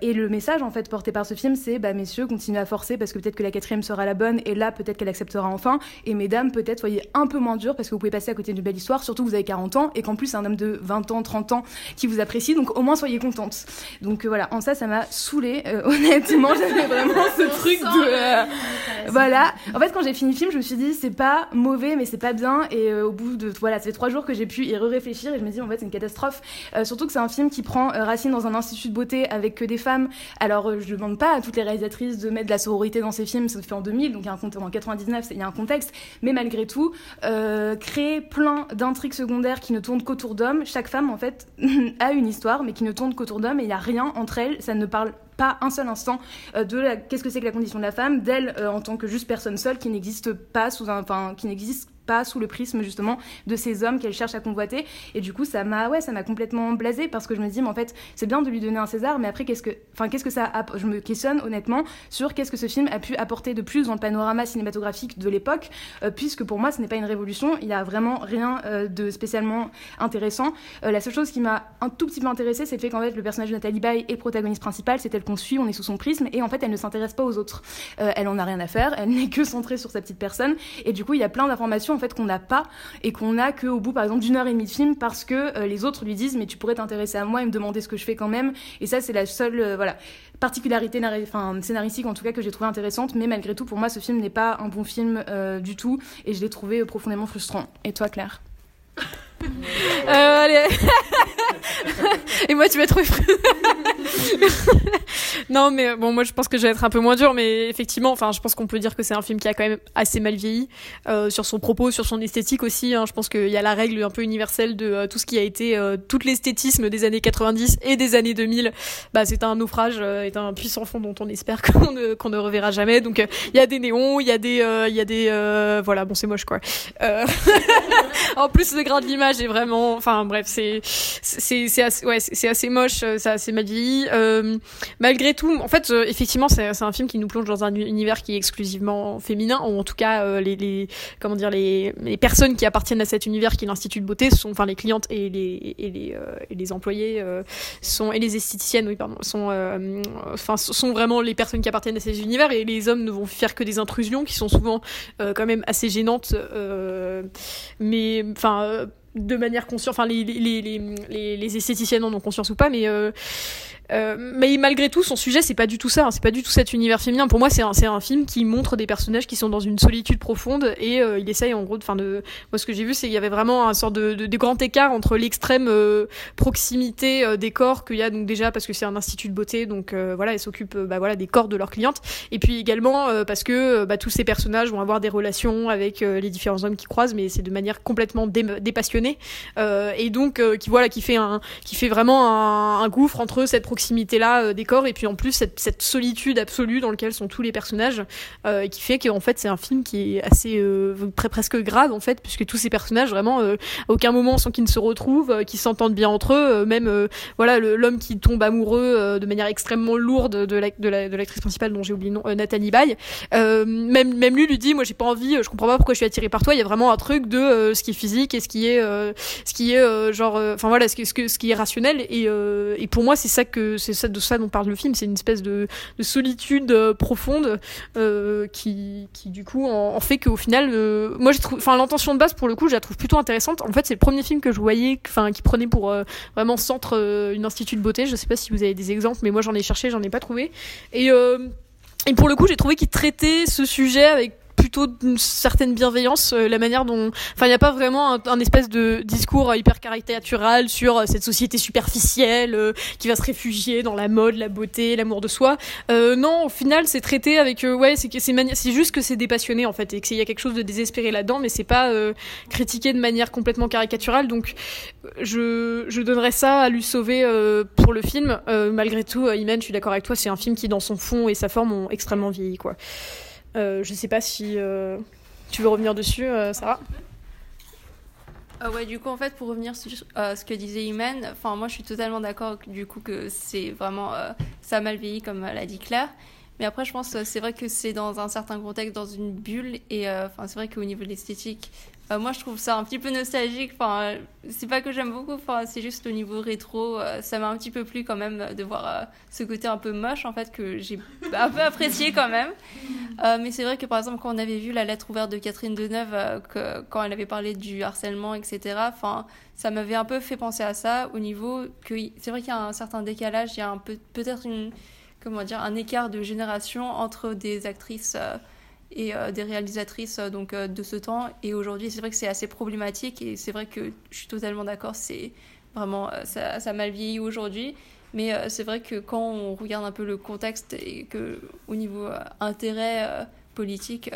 et le message en fait porté par ce film c'est bah messieurs continuez à forcer parce que peut-être que la quatrième sera la bonne et là peut-être qu'elle acceptera enfin. Et mesdames peut-être soyez un peu moins dur parce que vous pouvez passer à côté d'une belle histoire surtout que vous avez 40 ans et qu'en plus c'est un homme de 20 ans 30 ans qui vous apprécie donc au moins soyez contente. Donc voilà en ça ça m'a saoulé *laughs* honnêtement j'avais vraiment ce truc de voilà. en fait quand j'ai fini le film je me suis dit c'est pas mauvais mais c'est pas bien et euh, au bout de voilà ça fait trois jours que j'ai pu y réfléchir et je me dis en fait c'est une catastrophe. Euh, surtout que c'est un film qui prend euh, racine dans un institut de beauté avec que des femmes. Alors je demande pas à toutes les réalisatrices de mettre de la sororité dans ces films ça se fait en 2000 donc il y a un contexte en 99 c'est- il y a un contexte. Mais malgré tout créer plein d'intrigues secondaires qui ne tournent qu'autour d'hommes chaque femme en fait *laughs* a une histoire mais qui ne tourne qu'autour d'hommes et il y a rien entre elles. Ça ne parle pas un seul instant de qu'est-ce que c'est que la condition de la femme, d'elle en tant que juste personne seule qui n'existe pas sous un, enfin qui n'existe pas sous le prisme justement de ces hommes qu'elle cherche à convoiter. Et du coup ça m'a ouais ça m'a complètement blasé parce que je me dis mais en fait c'est bien de lui donner un César mais après qu'est-ce que enfin qu'est-ce que ça a, je me questionne honnêtement sur qu'est-ce que ce film a pu apporter de plus dans le panorama cinématographique de l'époque euh, puisque pour moi ce n'est pas une révolution. Il a vraiment rien euh, de spécialement intéressant. Euh, la seule chose qui m'a un tout petit peu intéressée c'est le fait qu'en fait le personnage de Nathalie Baye est protagoniste principal. C'est elle qu'on suit on est sous son prisme et en fait elle ne s'intéresse pas aux autres. Elle en a rien à faire. Elle n'est que centrée sur sa petite personne. Et du coup il y a plein d'informations qu'on n'a pas et qu'on a qu'au bout par exemple d'une heure et demie de film parce que euh, les autres lui disent mais tu pourrais t'intéresser à moi et me demander ce que je fais quand même. Et ça c'est la seule euh, voilà particularité scénaristique en tout cas que j'ai trouvé intéressante. Mais malgré tout pour moi ce film n'est pas un bon film euh, du tout. Et je l'ai trouvé profondément frustrant. Et toi Claire? Euh, allez. *laughs* Et moi, tu vas trouver. *laughs* non, mais bon, moi, je pense que je vais être un peu moins dur, mais effectivement, enfin, je pense qu'on peut dire que c'est un film qui a quand même assez mal vieilli euh, sur son propos, sur son esthétique aussi. hein. Je pense qu'il y a la règle un peu universelle de euh, tout ce qui a été euh, tout l'esthétisme des années 90 et des années 2000. Bah, c'est un naufrage, euh, est un puissant fond dont on espère *laughs* qu'on ne, qu'on reverra jamais. Donc, euh, il y a des néons, il y a des, euh, il y a des, euh, voilà, bon, c'est moche quoi. Euh, en plus, le grain de l'image est vraiment, enfin, bref, c'est, c'est, c'est assez, ouais, c'est assez moche, euh, c'est assez mal vieilli. Euh, malgré tout, en fait, euh, effectivement, c'est c'est un film qui nous plonge dans un univers qui est exclusivement féminin, ou en tout cas, euh, les, les, comment dire, les, les personnes qui appartiennent à cet univers qui est l'Institut de beauté sont, enfin, les clientes et les, et les, euh, et les employés euh, sont, et les esthéticiennes, oui, pardon, sont, enfin, sont vraiment les personnes qui appartiennent à ces univers, et les hommes ne vont faire que des intrusions qui sont souvent quand même assez gênantes, mais, enfin, de manière consciente, enfin les, les, les, les, esthéticiennes en ont conscience ou pas, mais euh, mais malgré tout, son sujet, c'est pas du tout ça. hein, c'est pas du tout cet univers féminin. Pour moi, c'est un, un film qui montre des personnages qui sont dans une solitude profonde et euh, il essaye en gros, enfin de, moi ce que j'ai vu, c'est qu'il y avait vraiment un sort de, de, de grand écart entre l'extrême euh, proximité euh, des corps qu'il y a donc déjà parce que c'est un institut de beauté, donc euh, voilà, elle s'occupe bah, voilà des corps de leurs clientes et puis également parce que bah, tous ces personnages vont avoir des relations avec les différents hommes qui croisent, mais c'est de manière complètement dé- dépassionnée et donc qui voilà qui fait un qui fait vraiment un, un gouffre entre cette proximité là des corps et puis en plus cette, solitude absolue dans laquelle sont tous les personnages euh, qui fait qu'en fait c'est un film qui est assez euh, pre- presque grave en fait puisque tous ces personnages vraiment euh, à aucun moment sans qu'ils ne se retrouvent euh, qu'ils s'entendent bien entre eux euh, même euh, voilà l'homme qui tombe amoureux euh, de manière extrêmement lourde de la de la- de l'actrice principale dont j'ai oublié le nom euh, Nathalie Baye euh, même même lui lui dit moi j'ai pas envie euh, je comprends pas pourquoi je suis attirée par toi il y a vraiment un truc de euh, ce qui est physique et ce qui est euh, ce qui est euh, genre euh, enfin voilà ce qui, que, ce qui est rationnel et, euh, et pour moi c'est ça que c'est ça de ça dont parle le film c'est une espèce de, de solitude euh, profonde euh, qui, qui du coup en, en fait qu'au final euh, moi j'ai trouvé enfin l'intention de base pour le coup je la trouve plutôt intéressante. En fait c'est le premier film que je voyais enfin qui prenait pour vraiment centre une institut de beauté. Je sais pas si vous avez des exemples mais moi j'en ai cherché j'en ai pas trouvé. Et et pour le coup j'ai trouvé qu'il traitait ce sujet avec plutôt d'une certaine bienveillance, la manière dont, enfin, il n'y a pas vraiment un, espèce de discours hyper caricatural sur cette société superficielle qui va se réfugier dans la mode, la beauté, l'amour de soi. non, au final, c'est traité avec, ouais, c'est c'est juste que c'est dépassionné en fait et qu'il y a quelque chose de désespéré là-dedans, mais c'est pas critiqué de manière complètement caricaturale. Donc, je, je donnerais ça à lui sauver pour le film. malgré tout, Imen, je suis d'accord avec toi, c'est un film qui, dans son fond et sa forme, ont extrêmement vieilli, quoi. Euh, je sais pas si euh, tu veux revenir dessus, euh, Sarah. ouais, du coup, en fait, pour revenir sur ce que disait Imen, enfin, moi, je suis totalement d'accord, du coup, que c'est vraiment ça a mal vieilli, comme l'a dit Claire. Mais après, je pense c'est vrai que c'est dans un certain contexte, dans une bulle, et enfin, c'est vrai qu'au niveau de l'esthétique, euh, moi, je trouve ça un petit peu nostalgique. Enfin, c'est pas que j'aime beaucoup. Enfin, c'est juste au niveau rétro, euh, ça m'a un petit peu plu quand même de voir euh, ce côté un peu moche en fait que j'ai un peu apprécié quand même. mais c'est vrai que par exemple quand on avait vu la lettre ouverte de Catherine Deneuve, quand elle avait parlé du harcèlement, etc. Enfin, ça m'avait un peu fait penser à ça au niveau que c'est vrai qu'il y a un certain décalage. Il y a un peu peut-être une comment dire un écart de génération entre des actrices et euh, des réalisatrices euh, donc euh, de ce temps. Et aujourd'hui, c'est vrai que c'est assez problématique et c'est vrai que je suis totalement d'accord. C'est vraiment ça, ça mal vieilli aujourd'hui. Mais c'est vrai que quand on regarde un peu le contexte et que au niveau intérêt politique,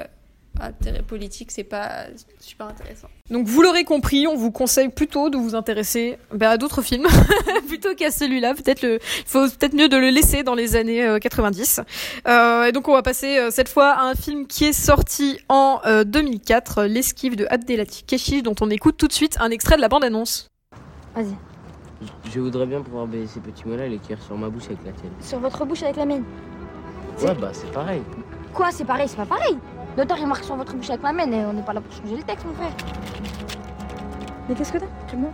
intérêt politique, c'est pas super intéressant. Donc vous l'aurez compris, on vous conseille plutôt de vous intéresser ben, à d'autres films *laughs* plutôt qu'à celui-là. Peut-être le, il faut peut-être mieux de le laisser dans les années 90. Euh, euh, et donc on va passer euh, cette fois à un film qui est sorti en 2004, L'esquive de Abdelati Keshi, dont on écoute tout de suite un extrait de la bande-annonce. Vas-y. Je voudrais bien pouvoir baiser ces petits mots-là et l'écrire sur ma bouche avec la tienne. Sur votre bouche avec la mienne Ouais, bah c'est pareil. Quoi, c'est pareil, c'est pas pareil L'auteur il marque sur votre bouche avec ma main et on n'est pas là pour changer le texte, mon frère. Mais qu'est-ce que t'as? Tu me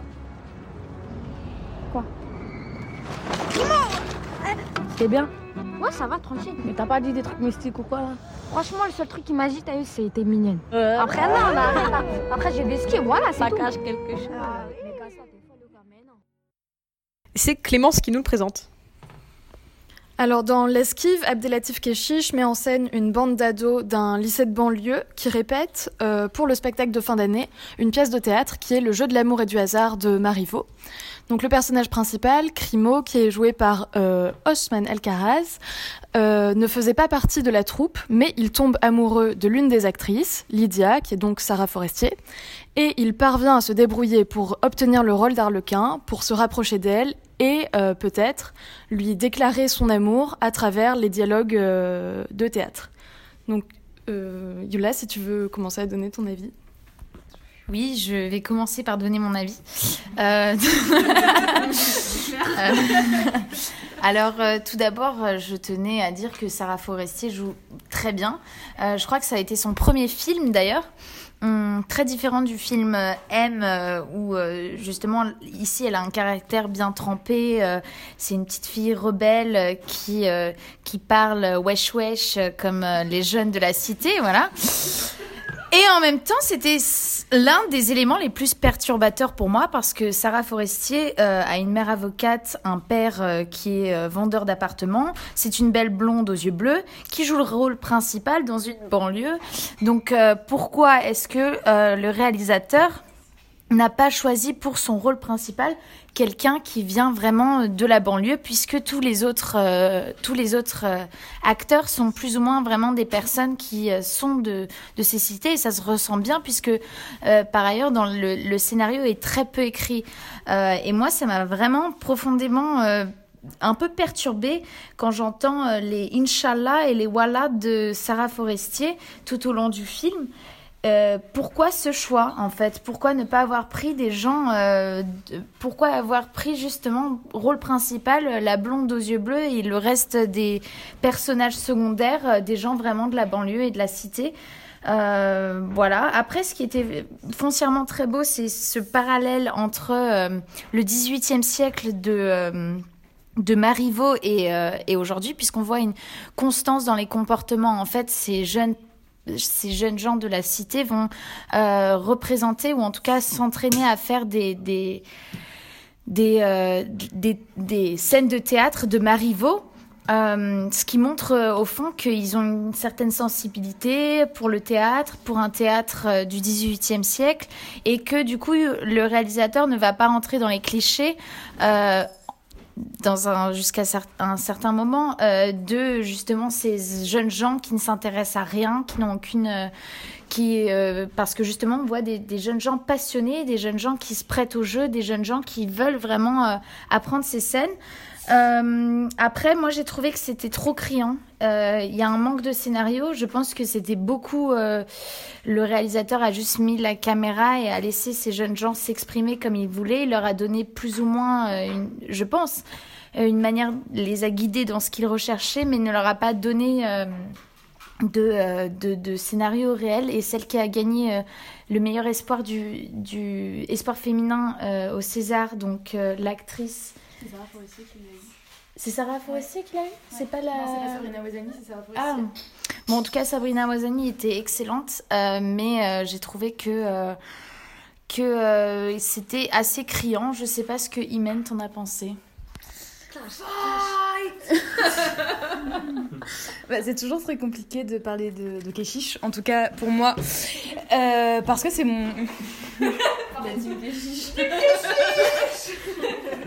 Quoi? C'est bien Ouais, ça va, tranquille. Mais t'as pas dit des trucs mystiques ou quoi là? Franchement, le seul truc qui m'a dit, t'as eu, c'était mignonne. Après, non, non, Après, j'ai des skis, voilà, c'est tout. Ça cache quelque chose. Ah, c'est Clémence qui nous le présente. Alors dans L'esquive, Abdelatif Keshish met en scène une bande d'ados d'un lycée de banlieue qui répète euh, pour le spectacle de fin d'année une pièce de théâtre qui est Le jeu de l'amour et du hasard de Marivaux. Donc le personnage principal, Crimo, qui est joué par euh, Osman El Karaz, euh, ne faisait pas partie de la troupe, mais il tombe amoureux de l'une des actrices, Lydia, qui est donc Sarah Forestier, et il parvient à se débrouiller pour obtenir le rôle d'Arlequin, pour se rapprocher d'elle et euh, peut-être lui déclarer son amour à travers les dialogues euh, de théâtre. Donc, euh, Yula, si tu veux commencer à donner ton avis. Oui, je vais commencer par donner mon avis. *laughs* *laughs* *laughs* alors, tout d'abord, je tenais à dire que Sarah Forestier joue très bien. je crois que ça a été son premier film d'ailleurs. Hum, très différent du film euh, M, euh, où euh, justement, ici, elle a un caractère bien trempé. c'est une petite fille rebelle qui, qui parle wesh wesh comme les jeunes de la cité, voilà. Et en même temps, c'était l'un des éléments les plus perturbateurs pour moi parce que Sarah Forestier euh, a une mère avocate, un père euh, qui est euh, vendeur d'appartements. C'est une belle blonde aux yeux bleus qui joue le rôle principal dans une banlieue. Donc pourquoi est-ce que le réalisateur n'a pas choisi pour son rôle principal quelqu'un qui vient vraiment de la banlieue puisque tous les autres euh, tous les autres euh, acteurs sont plus ou moins vraiment des personnes qui euh, sont de de ces cités et ça se ressent bien puisque par ailleurs dans le, le, scénario est très peu écrit et moi ça m'a vraiment profondément un peu perturbée quand j'entends les Inch'Allah et les Wallah de Sarah Forestier tout au long du film. Euh, pourquoi ce choix en fait? Pourquoi ne pas avoir pris des gens euh, Pourquoi avoir pris justement rôle principal la blonde aux yeux bleus et le reste des personnages secondaires, euh, des gens vraiment de la banlieue et de la cité? Voilà. Après, ce qui était foncièrement très beau, c'est ce parallèle entre le XVIIIe siècle de de Marivaux et, et aujourd'hui, puisqu'on voit une constance dans les comportements. En fait, ces jeunes ces jeunes gens de la cité vont euh, représenter ou en tout cas s'entraîner à faire des des des, euh, des, scènes de théâtre de Marivaux Euh, ce qui montre au fond qu'ils ont une certaine sensibilité pour le théâtre, pour un théâtre du XVIIIe siècle, et que du coup le réalisateur ne va pas rentrer dans les clichés. Dans un jusqu'à un certain moment euh, de justement ces jeunes gens qui ne s'intéressent à rien, qui n'ont aucune euh, qui euh, parce que justement on voit des, jeunes gens passionnés, des jeunes gens qui se prêtent au jeu, des jeunes gens qui veulent vraiment apprendre ces scènes. Euh, après, moi, j'ai trouvé que c'était trop criant. Euh, Il y a un manque de scénario. Je pense que c'était beaucoup. Euh, le réalisateur a juste mis la caméra et a laissé ces jeunes gens s'exprimer comme ils voulaient. Il leur a donné plus ou moins, euh, une, je pense, une manière, les a guidés dans ce qu'ils recherchaient, mais ne leur a pas donné euh, de, de, de, scénario réel. Et celle qui a gagné le meilleur espoir du, du espoir féminin au César, donc l'actrice. C'est Sarah Forestier qui l'a eu. C'est Sarah Forestier qui l'a eu ouais. C'est pas la. Non, c'est pas Sabrina Wazani, c'est Sarah Forestier. Ah. Bon, en tout cas, Sabrina Wazani était excellente, euh, mais euh, j'ai trouvé que. Euh, que c'était assez criant. Je sais pas ce que Imen t'en a pensé. *laughs* bah, c'est toujours très compliqué de parler de, de Keshish, en tout cas pour moi, euh, parce que c'est mon. *laughs* *laughs*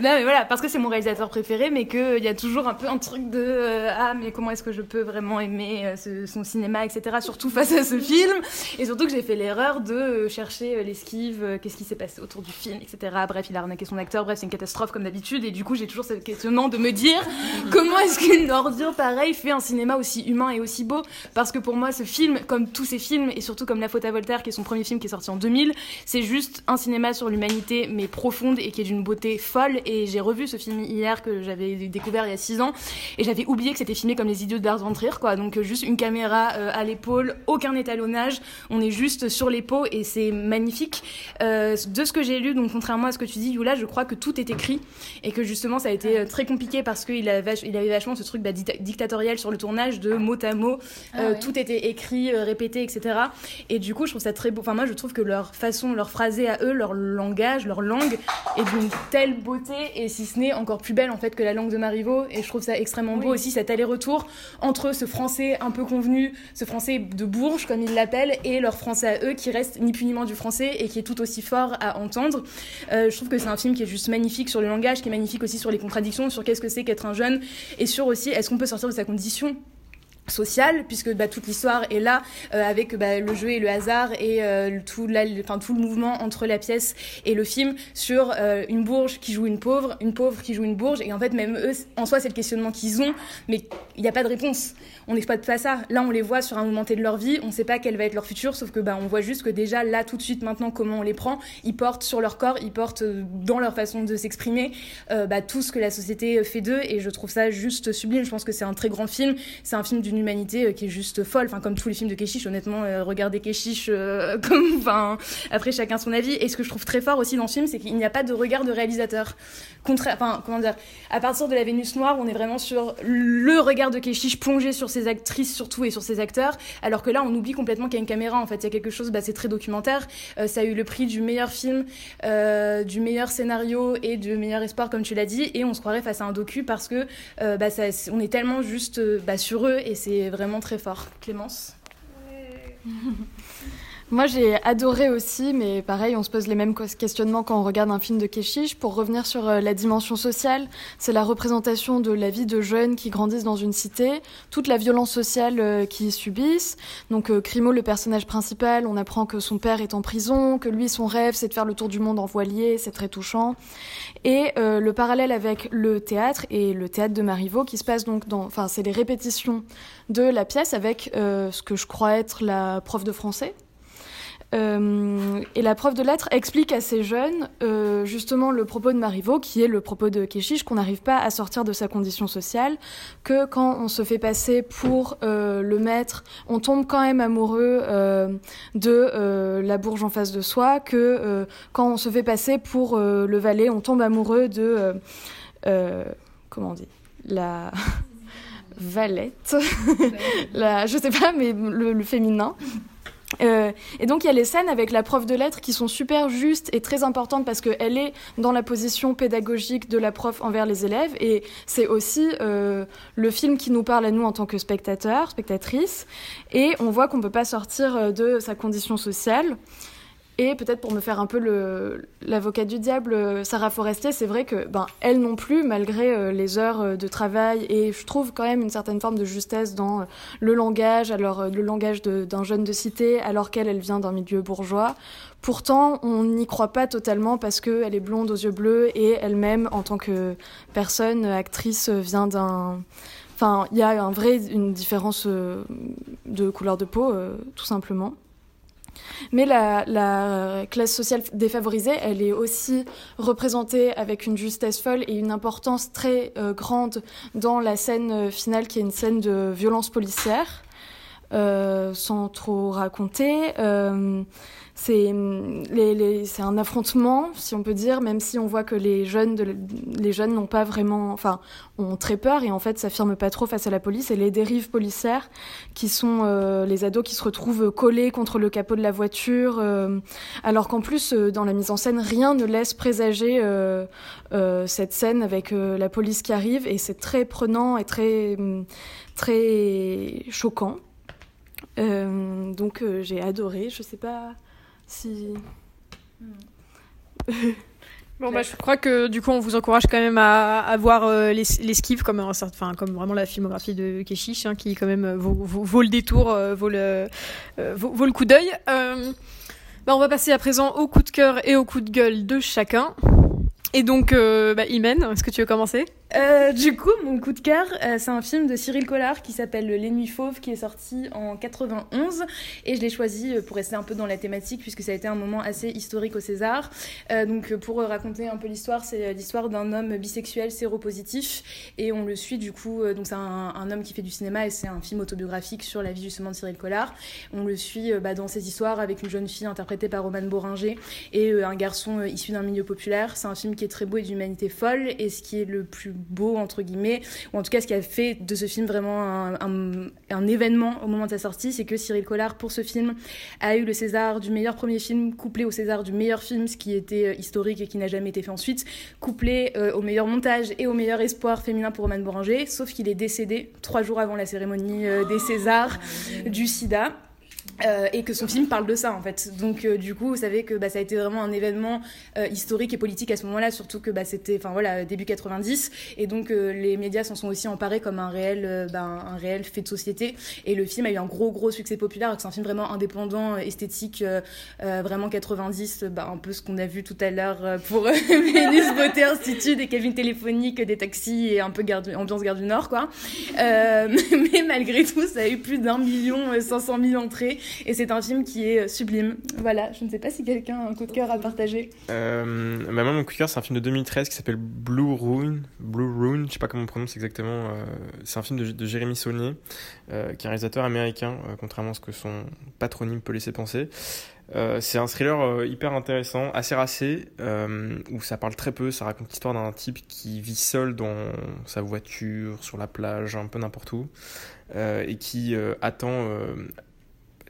non mais voilà, parce que c'est mon réalisateur préféré, mais qu'il y a toujours un peu un truc de euh, ah mais comment est-ce que je peux vraiment aimer euh, ce, son cinéma, etc. Surtout face à ce film, et surtout que j'ai fait l'erreur de chercher l'esquive, qu'est-ce qui s'est passé autour du film, etc. Bref, il a arnaqué son acteur, bref c'est une catastrophe comme d'habitude, et du coup j'ai toujours cette questionnement de me dire *laughs* comment est-ce qu'une ordure pareille fait un cinéma aussi humain et aussi beau, parce que pour moi ce film, comme tous ces films, et surtout comme La Faute à Voltaire, qui est son premier film qui est sorti en 2000, c'est juste un cinéma sur l'humanité mais profonde et qui est d'une beauté folle. Et j'ai revu ce film hier que j'avais découvert il y a 6 ans et j'avais oublié que c'était filmé comme les idiots de Lars quoi. Donc juste une caméra euh, à l'épaule aucun étalonnage on est juste sur les peaux et c'est magnifique. Euh, de ce que j'ai lu donc contrairement à ce que tu dis Yula je crois que tout est écrit et que justement ça a été euh, très compliqué parce qu'il avait, il avait vachement ce truc bah, dictatorial sur le tournage de mot à mot ah, ouais. tout était écrit répété etc et du coup je trouve ça très beau enfin moi je trouve que leur façon leur phrasé à eux leur langage, leur langue est d'une telle beauté et si ce n'est encore plus belle en fait que la langue de Marivaux et je trouve ça extrêmement beau oui. aussi cet aller-retour entre ce français un peu convenu, ce français de Bourges comme ils l'appellent et leur français à eux qui reste ni plus ni moins du français et qui est tout aussi fort à entendre. Euh, je trouve que c'est un film qui est juste magnifique sur le langage, qui est magnifique aussi sur les contradictions, sur qu'est-ce que c'est qu'être un jeune et sur aussi est-ce qu'on peut sortir de sa condition solution sociale puisque bah, toute l'histoire est là euh, avec bah, le jeu et le hasard et euh, tout, le mouvement entre la pièce et le film sur euh, une bourge qui joue une pauvre une pauvre qui joue une bourge. Et en fait même eux en soi c'est le questionnement qu'ils ont mais il n'y a pas de réponse. On n'exploite pas ça. Là on les voit sur un moment de leur vie on ne sait pas quel va être leur futur sauf que bah, on voit juste que déjà là tout de suite maintenant comment on les prend. Ils portent sur leur corps ils portent dans leur façon de s'exprimer bah, tout ce que la société fait d'eux et je trouve ça juste sublime. Je pense que c'est un très grand film. C'est un film d'une humanité qui est juste folle, enfin comme tous les films de Keshish, honnêtement, euh, regardez Keshish euh, *laughs* comme, enfin après chacun son avis. Et ce que je trouve très fort aussi dans ce film, c'est qu'il n'y a pas de regard de réalisateur. Contraire, enfin comment dire, à partir de la Vénus noire, on est vraiment sur le regard de Keshish plongé sur ses actrices surtout et sur ses acteurs, alors que là on oublie complètement qu'il y a une caméra. En fait, il y a quelque chose, bah, c'est très documentaire. Euh, ça a eu le prix du meilleur film, euh, du meilleur scénario et du meilleur espoir comme tu l'as dit, et on se croirait face à un docu parce que euh, bah, on est tellement juste bah, sur eux vraiment très fort. Clémence ouais. *laughs* Moi, j'ai adoré aussi, mais pareil, on se pose les mêmes questionnements quand on regarde un film de Keshish. Pour revenir sur la dimension sociale, c'est la représentation de la vie de jeunes qui grandissent dans une cité, toute la violence sociale qu'ils subissent. Donc, Crimo, le personnage principal, on apprend que son père est en prison, que lui, son rêve, c'est de faire le tour du monde en voilier, c'est très touchant. Et euh, le parallèle avec le théâtre et le théâtre de Marivaux, qui se passe donc dans, enfin, c'est les répétitions de la pièce avec euh, ce que je crois être la prof de français euh, et la prof de lettres explique à ces jeunes euh, justement le propos de Marivaux, qui est le propos de Keshish, qu'on n'arrive pas à sortir de sa condition sociale, que quand on se fait passer pour euh, le maître, on tombe quand même amoureux de la bourge en face de soi, que quand on se fait passer pour le valet, on tombe amoureux de... comment on dit La... *laughs* Valette, *laughs* la, je sais pas, mais le féminin. Euh, et donc il y a les scènes avec la prof de lettres qui sont super justes et très importantes parce qu'elle est dans la position pédagogique de la prof envers les élèves et c'est aussi euh, le film qui nous parle à nous en tant que spectateurs, spectatrices et on voit qu'on ne peut pas sortir euh, de sa condition sociale. Et peut-être pour me faire un peu l'avocat du diable, euh, Sarah Forestier, c'est vrai que ben elle non plus, malgré euh, les heures euh, de travail, et je trouve quand même une certaine forme de justesse dans le langage, alors le langage d'un jeune de cité, alors qu'elle, elle vient d'un milieu bourgeois. Pourtant, on n'y croit pas totalement parce qu'elle est blonde aux yeux bleus et elle-même, en tant que personne, actrice, vient d'un Enfin, il y a un vrai, une différence de couleur de peau, tout simplement. Mais la, classe sociale défavorisée, elle est aussi représentée avec une justesse folle et une importance très euh, grande dans la scène euh, finale qui est une scène de violence policière. Euh, sans trop raconter. C'est un affrontement, si on peut dire, même si on voit que les jeunes, les jeunes n'ont pas vraiment, enfin, ont très peur et en fait s'affirment pas trop face à la police. Et les dérives policières, qui sont euh, les ados qui se retrouvent collés contre le capot de la voiture, euh, alors qu'en plus euh, dans la mise en scène, rien ne laisse présager cette scène avec la police qui arrive et c'est très prenant et très très choquant. donc j'ai adoré. Je sais pas si. Bon, bah, je crois que du coup, on vous encourage quand même à, à voir euh, les, les comme, enfin, comme vraiment la filmographie de Keshish, hein, qui quand même euh, vaut, vaut, le détour, euh, vaut, le, vaut, vaut, le coup d'œil. Bah, on va passer à présent au coup de cœur et au coup de gueule de chacun. Et donc, bah, Imen, est-ce que tu veux commencer? Euh, du coup, mon coup de cœur, euh, c'est un film de Cyril Collard qui s'appelle Les Nuits Fauves, qui est sorti en 91. Et je l'ai choisi euh, pour rester un peu dans la thématique, puisque ça a été un moment assez historique au César. donc, pour raconter un peu l'histoire, c'est l'histoire d'un homme bisexuel séropositif. Et on le suit, du coup, donc c'est un, homme qui fait du cinéma et c'est un film autobiographique sur la vie justement de Cyril Collard. On le suit bah, dans ses histoires avec une jeune fille interprétée par Romane Boringer et un garçon issu d'un milieu populaire. C'est un film qui très beau et d'humanité folle. Et ce qui est le plus beau, entre guillemets, ou en tout cas ce qui a fait de ce film vraiment un, un, événement au moment de sa sortie, c'est que Cyril Collard, pour ce film, a eu le César du meilleur premier film, couplé au César du meilleur film, ce qui était euh, historique et qui n'a jamais été fait ensuite, couplé euh, au meilleur montage et au meilleur espoir féminin pour Roman Boranger, sauf qu'il est décédé trois jours avant la cérémonie euh, des Césars du sida. Euh, et que son film parle de ça en fait. Donc euh, du coup, vous savez que bah, ça a été vraiment un événement euh, historique et politique à ce moment-là, surtout que bah, c'était, enfin voilà, début 90, et donc les médias s'en sont aussi emparés comme un réel, bah, un réel fait de société. Et le film a eu un gros gros succès populaire. C'est un film vraiment indépendant, esthétique, vraiment 90, bah, un peu ce qu'on a vu tout à l'heure pour *laughs* Vénus Beauté Institut, des cabines téléphoniques, des taxis et un peu ambiance Gare du Nord quoi. *laughs* mais malgré tout, ça a eu plus d'un million, 500 000 entrées et c'est un film qui est sublime. Voilà, je ne sais pas si quelqu'un a un coup de cœur à partager. Euh, bah moi, mon coup de cœur, c'est un film de 2013 qui s'appelle Blue Rune. Blue Rune, je sais pas comment on prononce exactement. Euh, c'est un film de, de Jérémy Saunier, euh, qui est un réalisateur américain, euh, contrairement à ce que son patronyme peut laisser penser. C'est un thriller hyper intéressant, assez racé, où ça parle très peu. Ça raconte l'histoire d'un type qui vit seul dans sa voiture, sur la plage, un peu n'importe où, et qui attend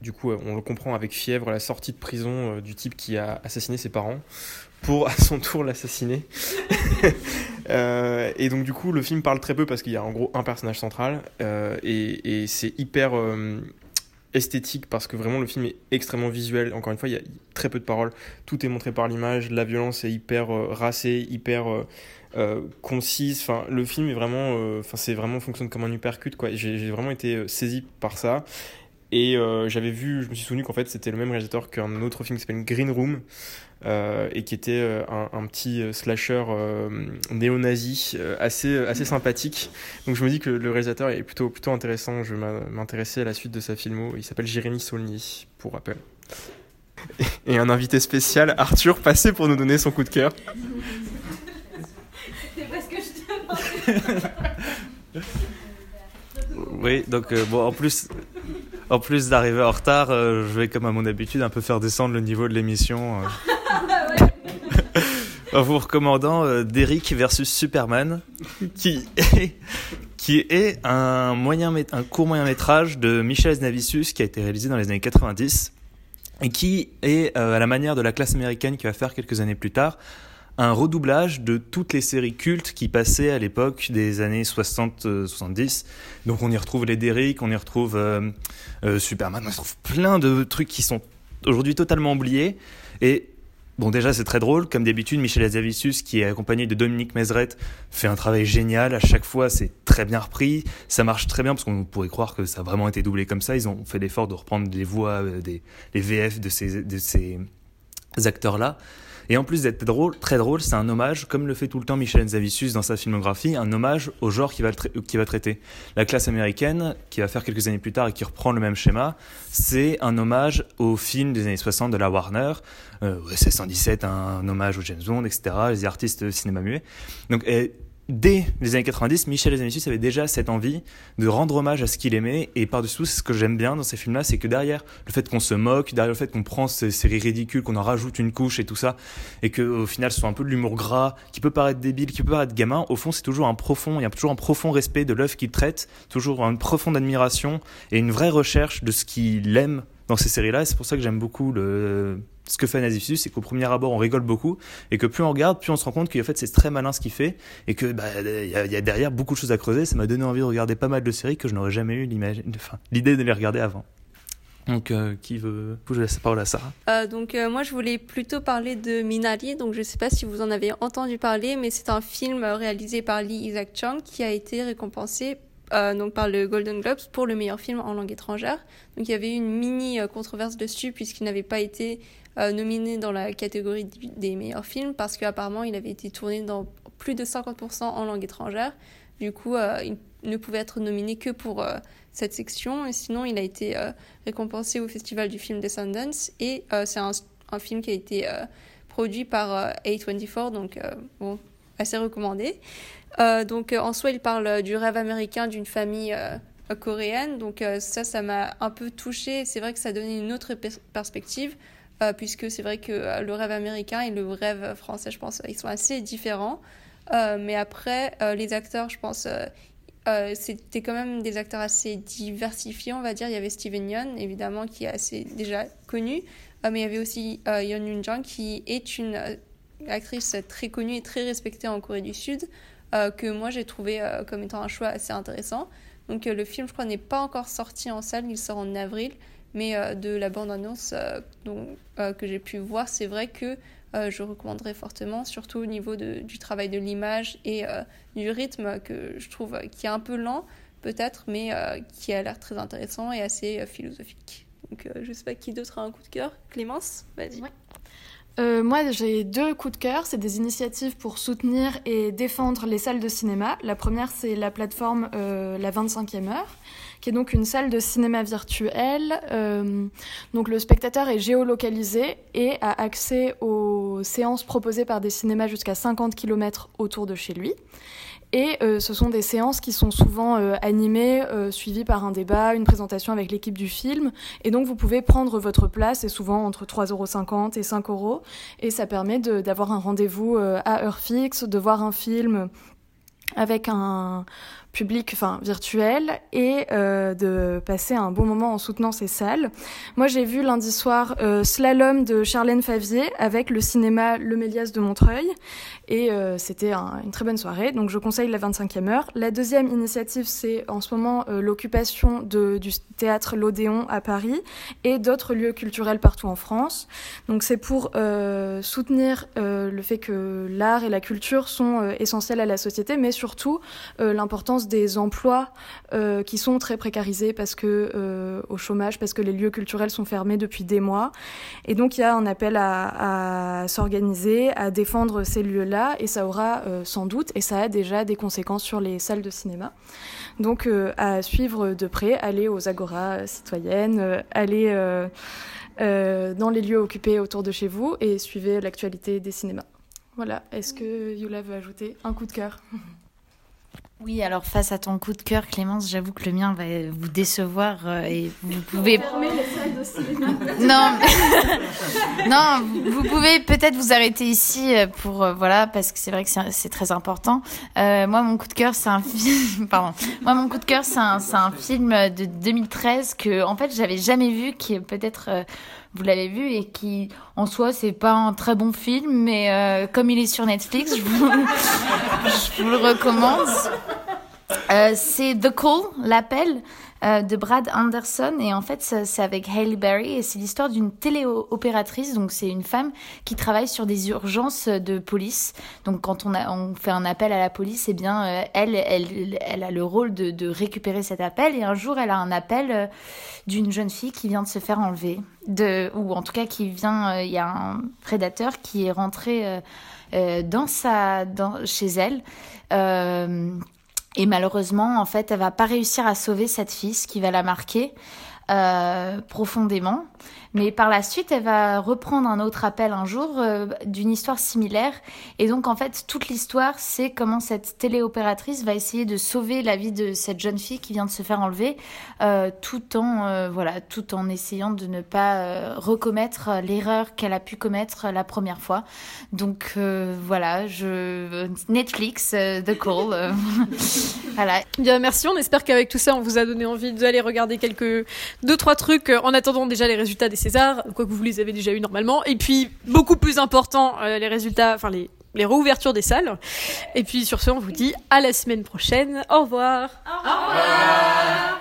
du coup, on le comprend avec fièvre, la sortie de prison euh, du type qui a assassiné ses parents pour à son tour l'assassiner. *laughs* Euh, et donc du coup, le film parle très peu parce qu'il y a en gros un personnage central euh, et, c'est hyper esthétique parce que vraiment le film est extrêmement visuel. Encore une fois, il y a très peu de paroles. Tout est montré par l'image. La violence est hyper racée, hyper concise. Enfin, le film est vraiment, enfin c'est vraiment fonctionne comme un uppercut quoi. J'ai vraiment été saisi par ça. Et euh, j'avais vu, je me suis souvenu qu'en fait c'était le même réalisateur qu'un autre film qui s'appelle Green Room euh, et qui était euh, un, petit slasher néo-nazi assez, assez sympathique. Donc je me dis que le réalisateur est plutôt, plutôt intéressant. Je vais m'intéresser à la suite de sa filmo. Il s'appelle Jérémy Saulny, pour rappel. *laughs* Et un invité spécial, Arthur, passé pour nous donner son coup de cœur. C'est parce que je te *laughs* Oui, donc bon, en plus, en plus d'arriver en retard, euh, je vais comme à mon habitude un peu faire descendre le niveau de l'émission. Euh. *laughs* en vous recommandant euh, Derrick versus Superman, qui est, qui est un, moyen, un court moyen métrage de Michel Navicius qui a été réalisé dans les années 90 et qui est, à la manière de la classe américaine qui va faire quelques années plus tard, un redoublage de toutes les séries cultes qui passaient à l'époque des années 60-70. Donc on y retrouve les Derrick, on y retrouve Superman, on y retrouve plein de trucs qui sont aujourd'hui totalement oubliés. Et Bon, déjà, c'est très drôle. Comme d'habitude, Michel Azavicius, qui est accompagné de Dominique Mézeret, fait un travail génial. À chaque fois, c'est très bien repris. Ça marche très bien parce qu'on pourrait croire que ça a vraiment été doublé comme ça. Ils ont fait l'effort de reprendre les voix, euh, des, les VF de ces, de ces acteurs-là. Et en plus d'être drôle, très drôle, c'est un hommage, comme le fait tout le temps Michel Zavicius dans sa filmographie, un hommage au genre qu'il va, qui va traiter. La classe américaine, qui va faire quelques années plus tard et qui reprend le même schéma, c'est un hommage au film des années 60 de la Warner, euh, 117, un, hommage au James Bond, etc., les artistes cinéma muet. Donc, dès les années 90, Michel Hazanavicius avait déjà cette envie de rendre hommage à ce qu'il aimait. Et par-dessus tout, ce que j'aime bien dans ces films-là, c'est que derrière le fait qu'on se moque, derrière le fait qu'on prend ces séries ridicules, qu'on en rajoute une couche et tout ça, et qu'au final, ce soit un peu de l'humour gras, qui peut paraître débile, qui peut paraître gamin, au fond, c'est toujours un profond, il y a toujours un profond respect de l'œuvre qu'il traite, toujours une profonde admiration et une vraie recherche de ce qu'il aime dans ces séries-là. C'est pour ça que j'aime beaucoup le, ce que fait Nazifus, c'est qu'au premier abord, on rigole beaucoup, et que plus on regarde, plus on se rend compte qu'en fait, c'est très malin ce qu'il fait, et que bah, y, a derrière beaucoup de choses à creuser. Ça m'a donné envie de regarder pas mal de séries que je n'aurais jamais eu l'idée de les regarder avant. Donc, euh, qui veut Je laisse la parole à Sarah? Euh, donc, euh, moi, je voulais plutôt parler de Minari. Donc, je ne sais pas si vous en avez entendu parler, mais c'est un film réalisé par Lee Isaac Chung qui a été récompensé donc par le Golden Globes pour le meilleur film en langue étrangère. Donc, il y avait eu une mini controverse dessus puisqu'il n'avait pas été euh, nominé dans la catégorie des meilleurs films parce qu'apparemment il avait été tourné dans plus de 50% en langue étrangère. Du coup, euh, il ne pouvait être nominé que pour euh, cette section. Et sinon, il a été récompensé au Festival du film de Sundance. Et c'est un, un, film qui a été produit par A24, donc bon, assez recommandé. donc en soi, il parle du rêve américain d'une famille coréenne. Donc ça, ça m'a un peu touché. C'est vrai que ça donnait une autre perspective. Euh, puisque c'est vrai que euh, le rêve américain et le rêve français, je pense, ils sont assez différents. Euh, mais après, les acteurs, je pense, c'était quand même des acteurs assez diversifiés, on va dire. Il y avait Steven Yeun, évidemment, qui est assez déjà connu, mais il y avait aussi Yeon Yoon Jung, qui est une actrice très connue et très respectée en Corée du Sud, que moi j'ai trouvé comme étant un choix assez intéressant. Donc le film, je crois, n'est pas encore sorti en salle, il sort en avril. Mais euh, de la bande-annonce euh, euh, que j'ai pu voir, c'est vrai que je recommanderais fortement, surtout au niveau de, du travail de l'image et du rythme que je trouve qui est un peu lent peut-être, mais qui a l'air très intéressant et assez philosophique. Donc je sais pas qui d'autre a un coup de cœur. Clémence, vas-y. Moi, j'ai deux coups de cœur. C'est des initiatives pour soutenir et défendre les salles de cinéma. La première, c'est la plateforme La 25e heure, qui est donc une salle de cinéma virtuelle. Euh, donc le spectateur est géolocalisé et a accès aux séances proposées par des cinémas jusqu'à 50 km autour de chez lui. Et euh, ce sont des séances qui sont souvent euh, animées, suivies par un débat, une présentation avec l'équipe du film. Et donc vous pouvez prendre votre place, c'est souvent entre 3,50 euros et 5 euros. Et ça permet d'avoir un rendez-vous à heure fixe, de voir un film avec un public, enfin virtuel, et euh, de passer un bon moment en soutenant ces salles. Moi, j'ai vu lundi soir euh, Slalom de Charlène Favier avec le cinéma Le Méliès de Montreuil, et euh, c'était une très bonne soirée. Donc, je conseille la 25e heure. La deuxième initiative, c'est en ce moment l'occupation du théâtre L'Odéon à Paris et d'autres lieux culturels partout en France. Donc, c'est pour soutenir le fait que l'art et la culture sont essentiels à la société, mais surtout l'importance des emplois euh, qui sont très précarisés parce que euh, au chômage, parce que les lieux culturels sont fermés depuis des mois. Et donc il y a un appel à, s'organiser, à défendre ces lieux-là, et ça aura euh, sans doute, et ça a déjà des conséquences sur les salles de cinéma. Donc à suivre de près, aller aux agoras citoyennes, aller dans les lieux occupés autour de chez vous et suivez l'actualité des cinémas. Voilà, est-ce que Yula veut ajouter un coup de cœur? Oui, alors face à ton coup de cœur, Clémence, j'avoue que le mien va vous décevoir euh, et vous pouvez. *laughs* non, *laughs* non, vous pouvez peut-être vous arrêter ici euh, pour euh, voilà parce que c'est vrai que c'est très important. moi, mon coup de cœur, c'est un film. *laughs* Pardon. Moi, mon coup de cœur, c'est un, un film de 2013 que en fait j'avais jamais vu, qui est peut-être vous l'avez vu et qui en soi c'est pas un très bon film mais euh, comme il est sur Netflix je vous, *laughs* le recommande. Euh, c'est The Call l'appel euh, de Brad Anderson. Et en fait c'est avec Hailey Berry. Et c'est l'histoire d'une téléopératrice. Donc c'est une femme qui travaille sur des urgences de police. Donc quand on, a, fait un appel à la police eh bien euh, elle, elle, elle a le rôle de, de, récupérer cet appel. Et un jour elle a un appel euh, d'une jeune fille qui vient de se faire enlever. De, ou en tout cas qui vient il y a un prédateur qui est rentré dans sa dans, chez elle et malheureusement, en fait, elle va pas réussir à sauver cette fille, ce qui va la marquer euh, profondément. Mais par la suite, elle va reprendre un autre appel un jour euh, d'une histoire similaire. Et donc, en fait, toute l'histoire, c'est comment cette téléopératrice va essayer de sauver la vie de cette jeune fille qui vient de se faire enlever, euh, tout en euh, voilà, tout en essayant de ne pas euh, recommettre l'erreur qu'elle a pu commettre la première fois. Donc euh, voilà, je Netflix, The Call. *laughs* voilà. Bien, merci. On espère qu'avec tout ça, on vous a donné envie d'aller regarder quelques deux trois trucs en attendant déjà les résultats des César, quoi que vous les avez déjà eu normalement. Et puis, beaucoup plus important, euh, les résultats, enfin les, les réouvertures des salles. Et puis sur ce, on vous dit à la semaine prochaine. Au revoir. Au revoir.